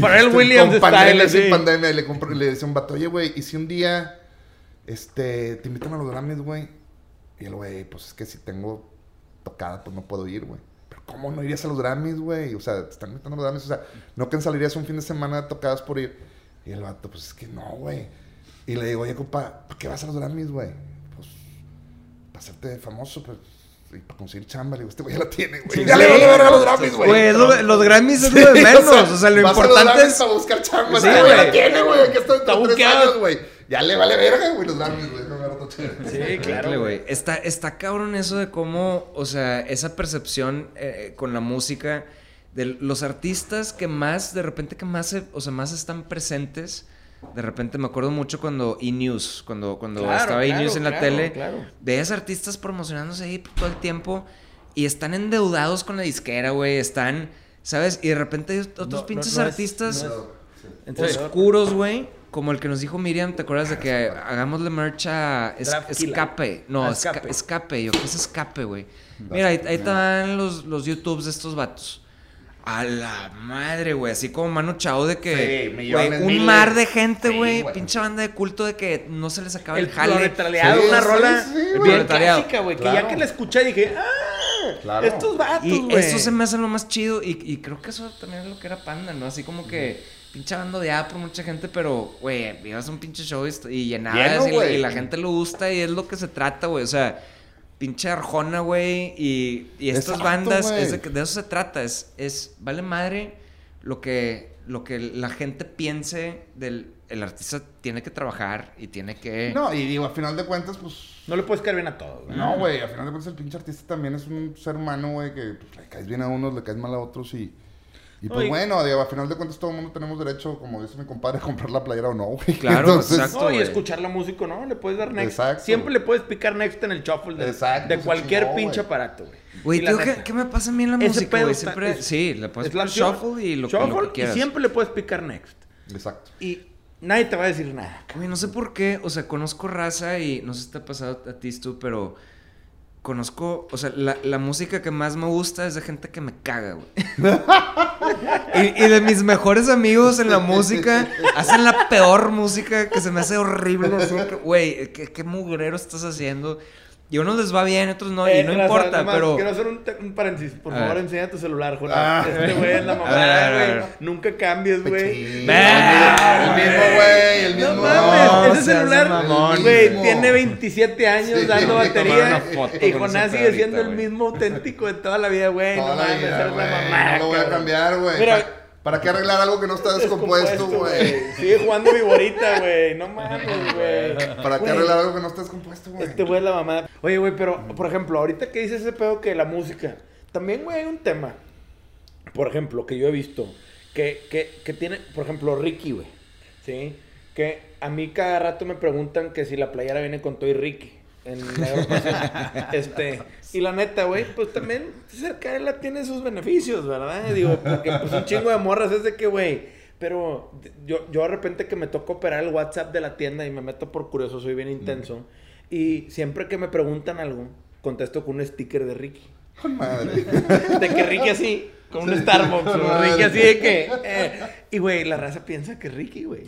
Para el Williams con pandemia, sí. pandemia, y le, compro- le dice a un vato, oye, güey, ¿y si un día este, te invitan a los Grammys, güey? Y el güey, pues es que si tengo tocada, pues no puedo ir, güey. Pero ¿cómo no irías a los Grammys, güey? O sea, te están invitando a los Grammys, o sea, no cancelarías un fin de semana de tocadas por ir. Y el vato, pues es que no, güey. Y le digo, oye, compa, ¿por qué vas a los Grammys, güey? Pues, para hacerte famoso, pues, y para conseguir chamba. Le digo, este güey ya la tiene, güey. Sí, ya sí. le vale verga a los Grammys, güey. Güey, es lo- los Grammys es Sí, lo de menos. O sea, lo vas a los importante es... para buscar chamba. Sí, Sí, güey. la tiene, güey. Aquí está Está buqueado. güey. Ya le vale verga, güey, los Grammys, güey. Sí, claro. Güey. Está, está cabrón eso de cómo, o sea, esa percepción eh, con la música de los artistas que más, de repente, que más, se- o sea, más están presentes. De repente me acuerdo mucho cuando E-News, cuando, cuando Claro, estaba claro, E-News en la claro, tele, claro. veías artistas promocionándose ahí todo el tiempo y están endeudados con la disquera, güey, están, ¿sabes? Y de repente hay otros No, pinches no artistas oscuros, güey. Como el que nos dijo Miriam, ¿te acuerdas de que hagámosle merch a es-. Escape? No, Ah, escape. Escape. escape, yo, ¿qué es escape, güey? Mira, ahí, ahí están los, los YouTubes de estos vatos. A la madre, güey. Así como Manu Chao de que. Sí, millones, un miles. mar de gente, Sí, güey. güey. pinche banda de culto de que no se les acaba el, El jale. proletariado, Sí, una sí, rola sí, bien clásica, güey. Que Claro. ya que la escuché dije, ah, Claro. Estos vatos, güey. eso se me hace lo más chido. Y, y creo que eso también es lo que era Panda, ¿no? Así como que pinche bando de por mucha gente, pero, güey, ibas a un pinche show y, y llenabas Lleno, y, la- güey. y la gente le gusta y es lo que se trata, güey. O sea, pinche Arjona, güey. Y, y estas Exacto, bandas, es de, de eso se trata. Es, es, vale madre lo que, lo que la gente piense del... El artista tiene que trabajar y tiene que... No, y digo, a final de cuentas, pues. No le puedes caer bien a todos, güey. No, güey, a final de cuentas el pinche artista también es un ser humano, güey, que pues, le caes bien a unos, le caes mal a otros y... Y pues Oye. bueno, digo, a final de cuentas todo el mundo tenemos derecho, como dice mi compadre, a comprar la playera o no, güey. Claro, exacto. No, y escuchar la música, ¿no? Le puedes dar next. Exacto. Siempre le puedes picar next en el shuffle de, Exacto, de cualquier chingó, pinche güey. aparato, güey. Güey, tío, ¿qué, qué me pasa a mí en la ese música, pedo güey? está- Siempre... es- sí, le puedes opción. shuffle y lo, que- Shuffle, lo que quieras. Y siempre le puedes picar next. Exacto. Y nadie te va a decir nada. Güey, no sé por qué, o sea, conozco raza y no sé si te ha pasado a ti, tú, pero conozco, o sea, la, la música que más me gusta es de gente que me caga, güey. y, y de mis mejores amigos en la música, hacen la peor música que se me hace horrible. así Güey, ¿qué, qué mugrero estás haciendo? Y a unos les va bien, a otros no, y Eh, no Raza, importa, más, pero... Quiero hacer un, un paréntesis. Por A favor, ver. enseña tu celular, Jonas. Ah. Este güey es la A ver, a mamada, ver, a güey. ver. Nunca cambies, güey. El mismo, güey, el No mismo. mames, No, ese seas celular, güey, tiene 27 años Sí. dando batería. Y con Jonás ese sigue ahorita, siendo el mismo auténtico de toda la vida, güey. No mames, eres la güey. mamá. No lo voy a cambiar, güey. Mira, ¿Para, qué arreglar algo que no está descompuesto, güey? Sigue jugando viborita, güey. No mames, güey. ¿Para qué arreglar algo que no está descompuesto, güey? Este güey es la mamada. Oye, güey, pero, por ejemplo, ahorita que dices ese pedo que la música, también, güey, hay un tema, por ejemplo, que yo he visto, que, que, que tiene, por ejemplo, Ricky, güey, ¿sí? Que a mí cada rato me preguntan que si la playera viene con todo y Ricky. En la este, y la neta, güey, pues también cercarla tiene sus beneficios, ¿verdad? Digo, porque pues un chingo de morras es de que, güey, pero yo, yo de repente que me toca operar el WhatsApp de la tienda y me meto por curioso, soy bien intenso. Y siempre que me preguntan algo, contesto con un sticker de Ricky. Madre. De que Ricky así, con un Starbucks. Ricky así de que. eh, y güey, la raza piensa que es Ricky, güey.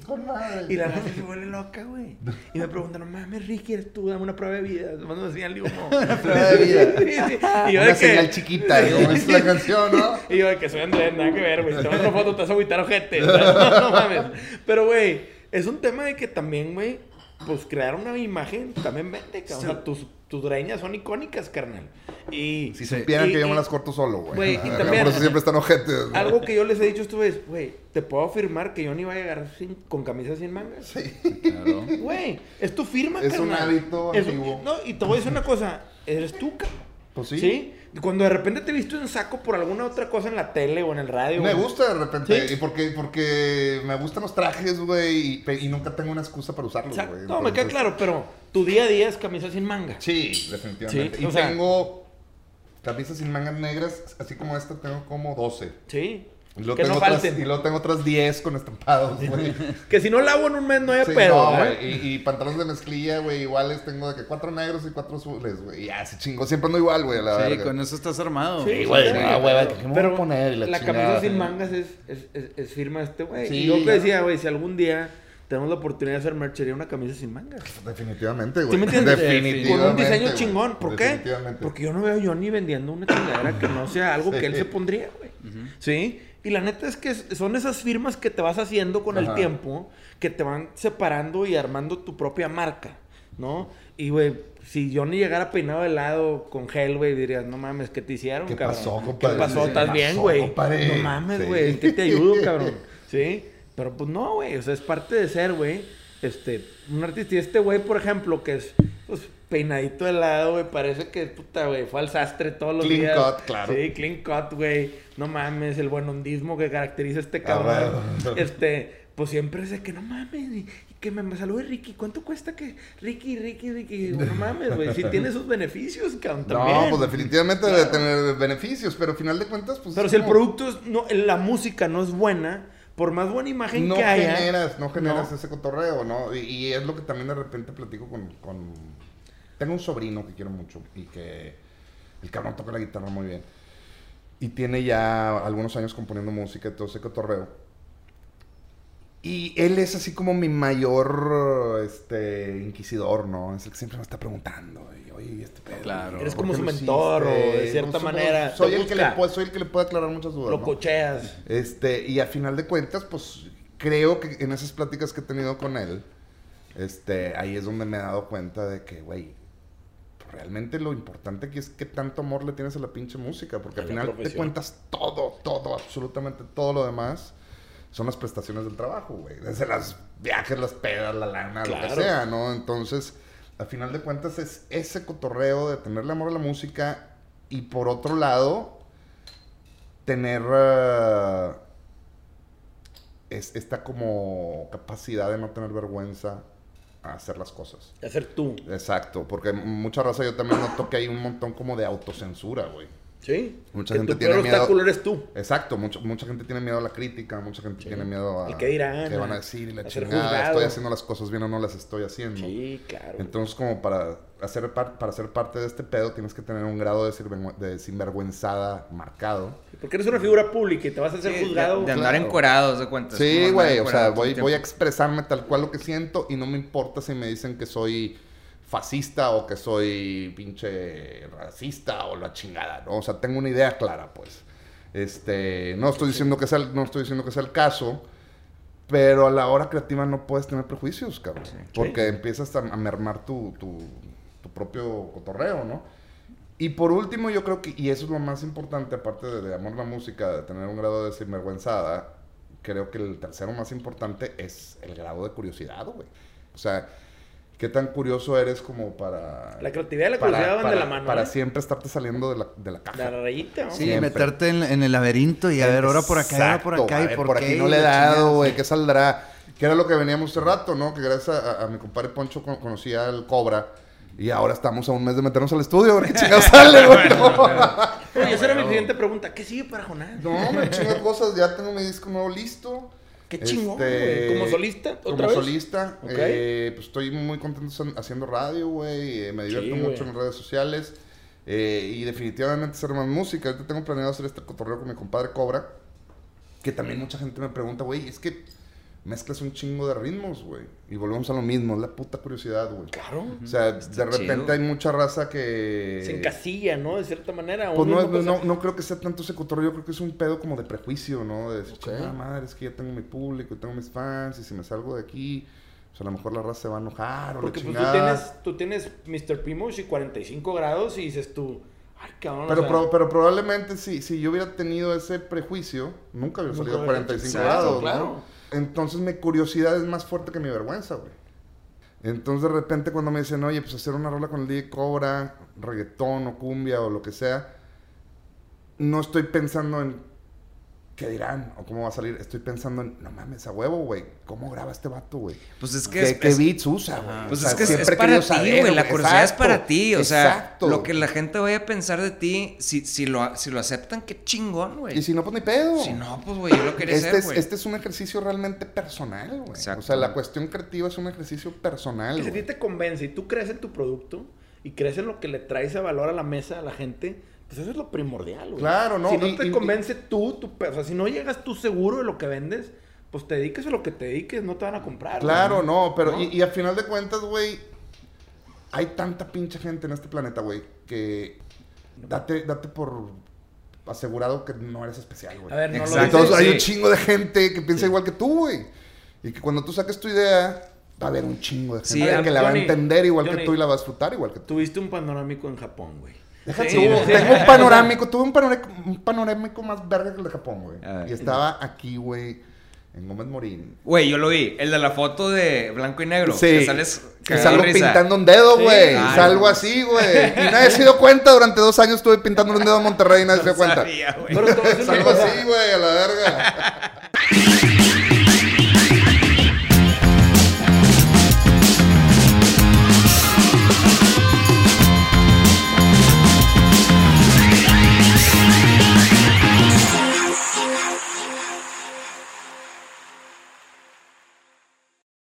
Y la raza se vuelve loca, güey. Y me preguntan, no mames, Ricky, eres tú, dame una prueba de vida. Una señal, digo, no. Una prueba de vida. Y yo Una de que. señal chiquita, como es la canción, ¿no? Y yo de que soy Andrés, nada que ver, güey. Si te mando una foto, te vas a agüitar ojete. No, no mames. Pero, güey, es un tema de que también, güey, pues crear una imagen también vende, cabrón. O sea, tus, tus greñas son icónicas, carnal. Y. Si supieran Y- que yo me las corto solo, güey. Güey, y A ver, también- Por eso siempre están ojetes. Algo que yo les he dicho a ustedes, güey, te puedo afirmar que yo ni voy a llegar sin, con camisas sin mangas. Sí. Claro. Güey, es tu firma, Es un carnal. hábito Es un- antiguo. No, y te voy a decir una cosa, eres tú, cabrón. Pues sí. ¿Sí? Cuando de repente te visto en saco por alguna otra cosa en la tele o en el radio. Me güey. gusta de repente. Sí. Y porque, porque me gustan los trajes, güey. Y, nunca tengo una excusa para usarlos, Exacto. güey. No, me queda claro, pero tu día a día es camisa sin manga. Sí, definitivamente. Sí, y o sea- tengo camisas sin mangas negras, así como esta, tengo como 12. Sí. Y luego, que tengo no otras, falten. y luego tengo otras 10 con estampados, güey. Que si no lavo en un mes no hay Sí, pedo. no, ¿eh? güey. Y, y pantalones de mezclilla, güey, iguales tengo de que cuatro negros y cuatro azules, güey. Y ya, se chingó. Siempre ando igual, güey, la Sí, verga. con eso estás armado. Sí, güey, sí, no, güey, ¿qué me voy Pero a poner? La la chingada, camisa sin mangas es, es, es, es firma de este güey. Sí, y yo que decía, güey, si algún día tenemos la oportunidad de hacer merchería una camisa sin mangas. Definitivamente, güey. ¿Sí me entiendes? Definitivamente. Con un diseño güey. chingón. ¿Por qué? Definitivamente. Porque yo no veo a Johnny vendiendo una chingadera que no sea algo Sí. que él se pondría, güey. ¿Sí? Y la neta es que son esas firmas que te vas haciendo con el tiempo que te van separando y armando tu propia marca, ¿no? Y, güey, si Johnny llegara peinado de lado con gel, güey, dirías, no mames, ¿qué te hicieron, ¿Qué cabrón? pasó, compadre? ¿Qué pasó? ¿Qué ¿Estás bien, güey? No mames, Sí. güey, ¿en qué te ayudo, cabrón? ¿Sí? Pero pues no, güey, o sea, es parte de ser, güey, este, un artista. Y este güey, por ejemplo, que es, pues, peinadito de lado, güey, parece que, puta, güey, fue al sastre todos los Clean días. cut, claro. Sí, clean cut, güey. No mames, el buenondismo que caracteriza a este cabrón. Este, pues siempre es de que no mames, y, que me, me salude Ricky. ¿Cuánto cuesta que Ricky, Ricky, Ricky? No mames, güey, sí tiene sus beneficios, cabrón, también. No, pues definitivamente debe tener beneficios, pero al final de cuentas, pues. Pero si el producto, es, no, la música no es buena, por más buena imagen no que haya. generas, no generas No. ese cotorreo, ¿no? Y, y es lo que también de repente platico con, con- Tengo un sobrino que quiero mucho y que el cabrón toca la guitarra muy bien. Y tiene ya algunos años componiendo música y todo ese cotorreo. Y él es así como mi mayor este, inquisidor, ¿no? Es el que siempre me está preguntando. y, Oye, ¿y este pedo? Claro. Eres ¿Por como su mentor, o de cierta manera, Soy el, que le puede, soy el que le puede aclarar muchas dudas. Lo ¿no? cocheas. Este, y a final de cuentas, pues creo que en esas pláticas que he tenido con él, este, ahí es donde me he dado cuenta de que, güey, realmente lo importante aquí es que tanto amor le tienes a la pinche música, porque al final te cuentas todo, todo, absolutamente todo lo demás. Son las prestaciones del trabajo, güey. Desde las viajes, las pedas, la lana, lo que sea, ¿no? Entonces, a final de cuentas es ese cotorreo de tenerle amor a la música y por otro lado, tener eh, es, esta como capacidad de no tener vergüenza a hacer las cosas. De hacer tú. Exacto, porque mucha raza yo también noto que hay un montón como de autocensura, güey. ¿Sí? Mucha que gente tu tiene peor miedo- obstáculo eres tú. Exacto, mucha, mucha gente tiene miedo a la crítica, mucha gente tiene miedo a El qué dirán, qué van a decir y la ser chingada, estoy haciendo las cosas bien o no las estoy haciendo. Sí, claro. Entonces, como para hacer, par- para ser parte de este pedo, tienes que tener un grado de, sinvergü- de sinvergüenzada marcado. Porque eres una figura pública y te vas a hacer Sí, juzgado. de, de andar claro. encuerados, de cuenta. es como Sí, güey, o sea, voy, voy a expresarme tal cual lo que siento y no me importa si me dicen que soy fascista o que soy pinche racista o la chingada, ¿no? O sea, tengo una idea clara, pues. Este, no estoy diciendo que sea, el- no estoy diciendo que sea el caso, pero a la hora creativa no puedes tener prejuicios, cabrón. Porque empiezas a, a mermar tu, tu, tu propio cotorreo, ¿no? Y por último, yo creo que, y eso es lo más importante, aparte de, de amor a la música, de tener un grado de sinvergüenzada, creo que el tercero más importante es el grado de curiosidad, güey. O sea, ¿qué tan curioso eres como para... La creatividad y la para- curiosidad van para- de la mano. Para ¿eh? siempre estarte saliendo de la, de la caja. La rayita, ¿no? Sí, Siempre. meterte en, en el laberinto y a ver, ahora por acá, ahora por acá a y por, por qué, aquí no le he dado, güey, ¿qué saldrá? Que era lo que veníamos hace rato, ¿no? Que gracias a, a mi compadre Poncho con- conocía al Cobra. Y ahora estamos a un mes de meternos al estudio, a ver qué chingada sale, güey. No, Oye, esa era mi siguiente pregunta. ¿Qué sigue para Jonás? no me chingo de cosas, ya tengo mi disco nuevo listo. Qué chingón, Este, güey. ¿Como solista? ¿Otra Como vez? solista. Ok. eh, pues estoy muy contento hac- haciendo radio, güey. eh, me divierto Sí, mucho güey. en redes sociales. eh, y definitivamente hacer más música. Ahorita tengo planeado hacer este cotorreo con mi compadre Cobra. Que también mucha gente me pregunta, güey, es que mezclas un chingo de ritmos, güey. Y volvemos a lo mismo, es la puta curiosidad, güey. Claro. O sea, de repente chido. hay mucha raza que... Se encasilla, ¿no? De cierta manera. Pues no, no, no, no creo que sea tanto ese cotorreo, yo creo que es un pedo como de prejuicio, ¿no? De decir, Ok. "Chingada madre, es que ya tengo mi público, y tengo mis fans, y si me salgo de aquí, pues a lo mejor la raza se va a enojar, o Porque la pues tú tienes, tú tienes Mr. Primoz y 45 grados y dices tú, ay, cabrón. Pero, o sea, pro- pero probablemente si, si yo hubiera tenido ese prejuicio, nunca hubiera Nunca salido a hubiera 45 hecho- grados, Exacto, ¿no? Entonces mi curiosidad es más fuerte que mi vergüenza, güey. Entonces de repente cuando me dicen, oye, pues hacer una rola con el DJ Cobra, reggaetón o cumbia o lo que sea, no estoy pensando en qué dirán o cómo va a salir. Estoy pensando en, no mames, a huevo, güey. ¿Cómo graba este vato, güey? Pues es que ¿Qué, es- qué beats usa, güey? Pues O sea, es que siempre es para ti, güey. La curiosidad es para ti. O sea, exacto. lo que la gente vaya a pensar de ti, si, si, lo, si lo aceptan, qué chingón, güey. Y si no, pues ni pedo. Si no, pues, güey, yo lo quería Este hacer, es, güey. este es un ejercicio realmente personal, güey. O sea, la cuestión creativa es un ejercicio personal. que si a ti te convence y tú crees en tu producto y crees en lo que le traes a valor a la mesa a la gente, pues eso es lo primordial, güey. Claro, no, Si no y- te y- convence tú, tu pe- o sea, si no llegas tú seguro de lo que vendes, pues te dediques a lo que te dediques, no te van a comprar. Claro, güey. no, pero ¿No? Y, y a final de cuentas, güey, hay tanta pinche gente en este planeta, güey, que date, date por asegurado que no eres especial, güey. A ver, no lo Exacto. dices. Entonces hay sí. un chingo de gente que piensa igual que tú, güey. Y que cuando tú saques tu idea, va a haber un chingo de gente Sí, que la va a Johnny, entender igual Johnny. que tú y la va a disfrutar igual que tú. Tuviste un panorámico en Japón, güey. Sí, sí. tengo un panorámico, tuve un panorámico, un panorámico más verga que el de Japón, güey. A ver. Y estaba aquí, güey, en Gómez Morín. Güey, yo lo vi. El de la foto de blanco y negro. Sí. Que sales Que salgo risa. pintando un dedo, Sí. güey. Ah, salgo no. así, güey. Y nadie se dio cuenta. Durante dos años estuve pintando un dedo en Monterrey y nadie se dio cuenta. Sabía, Salgo así, güey, a la verga.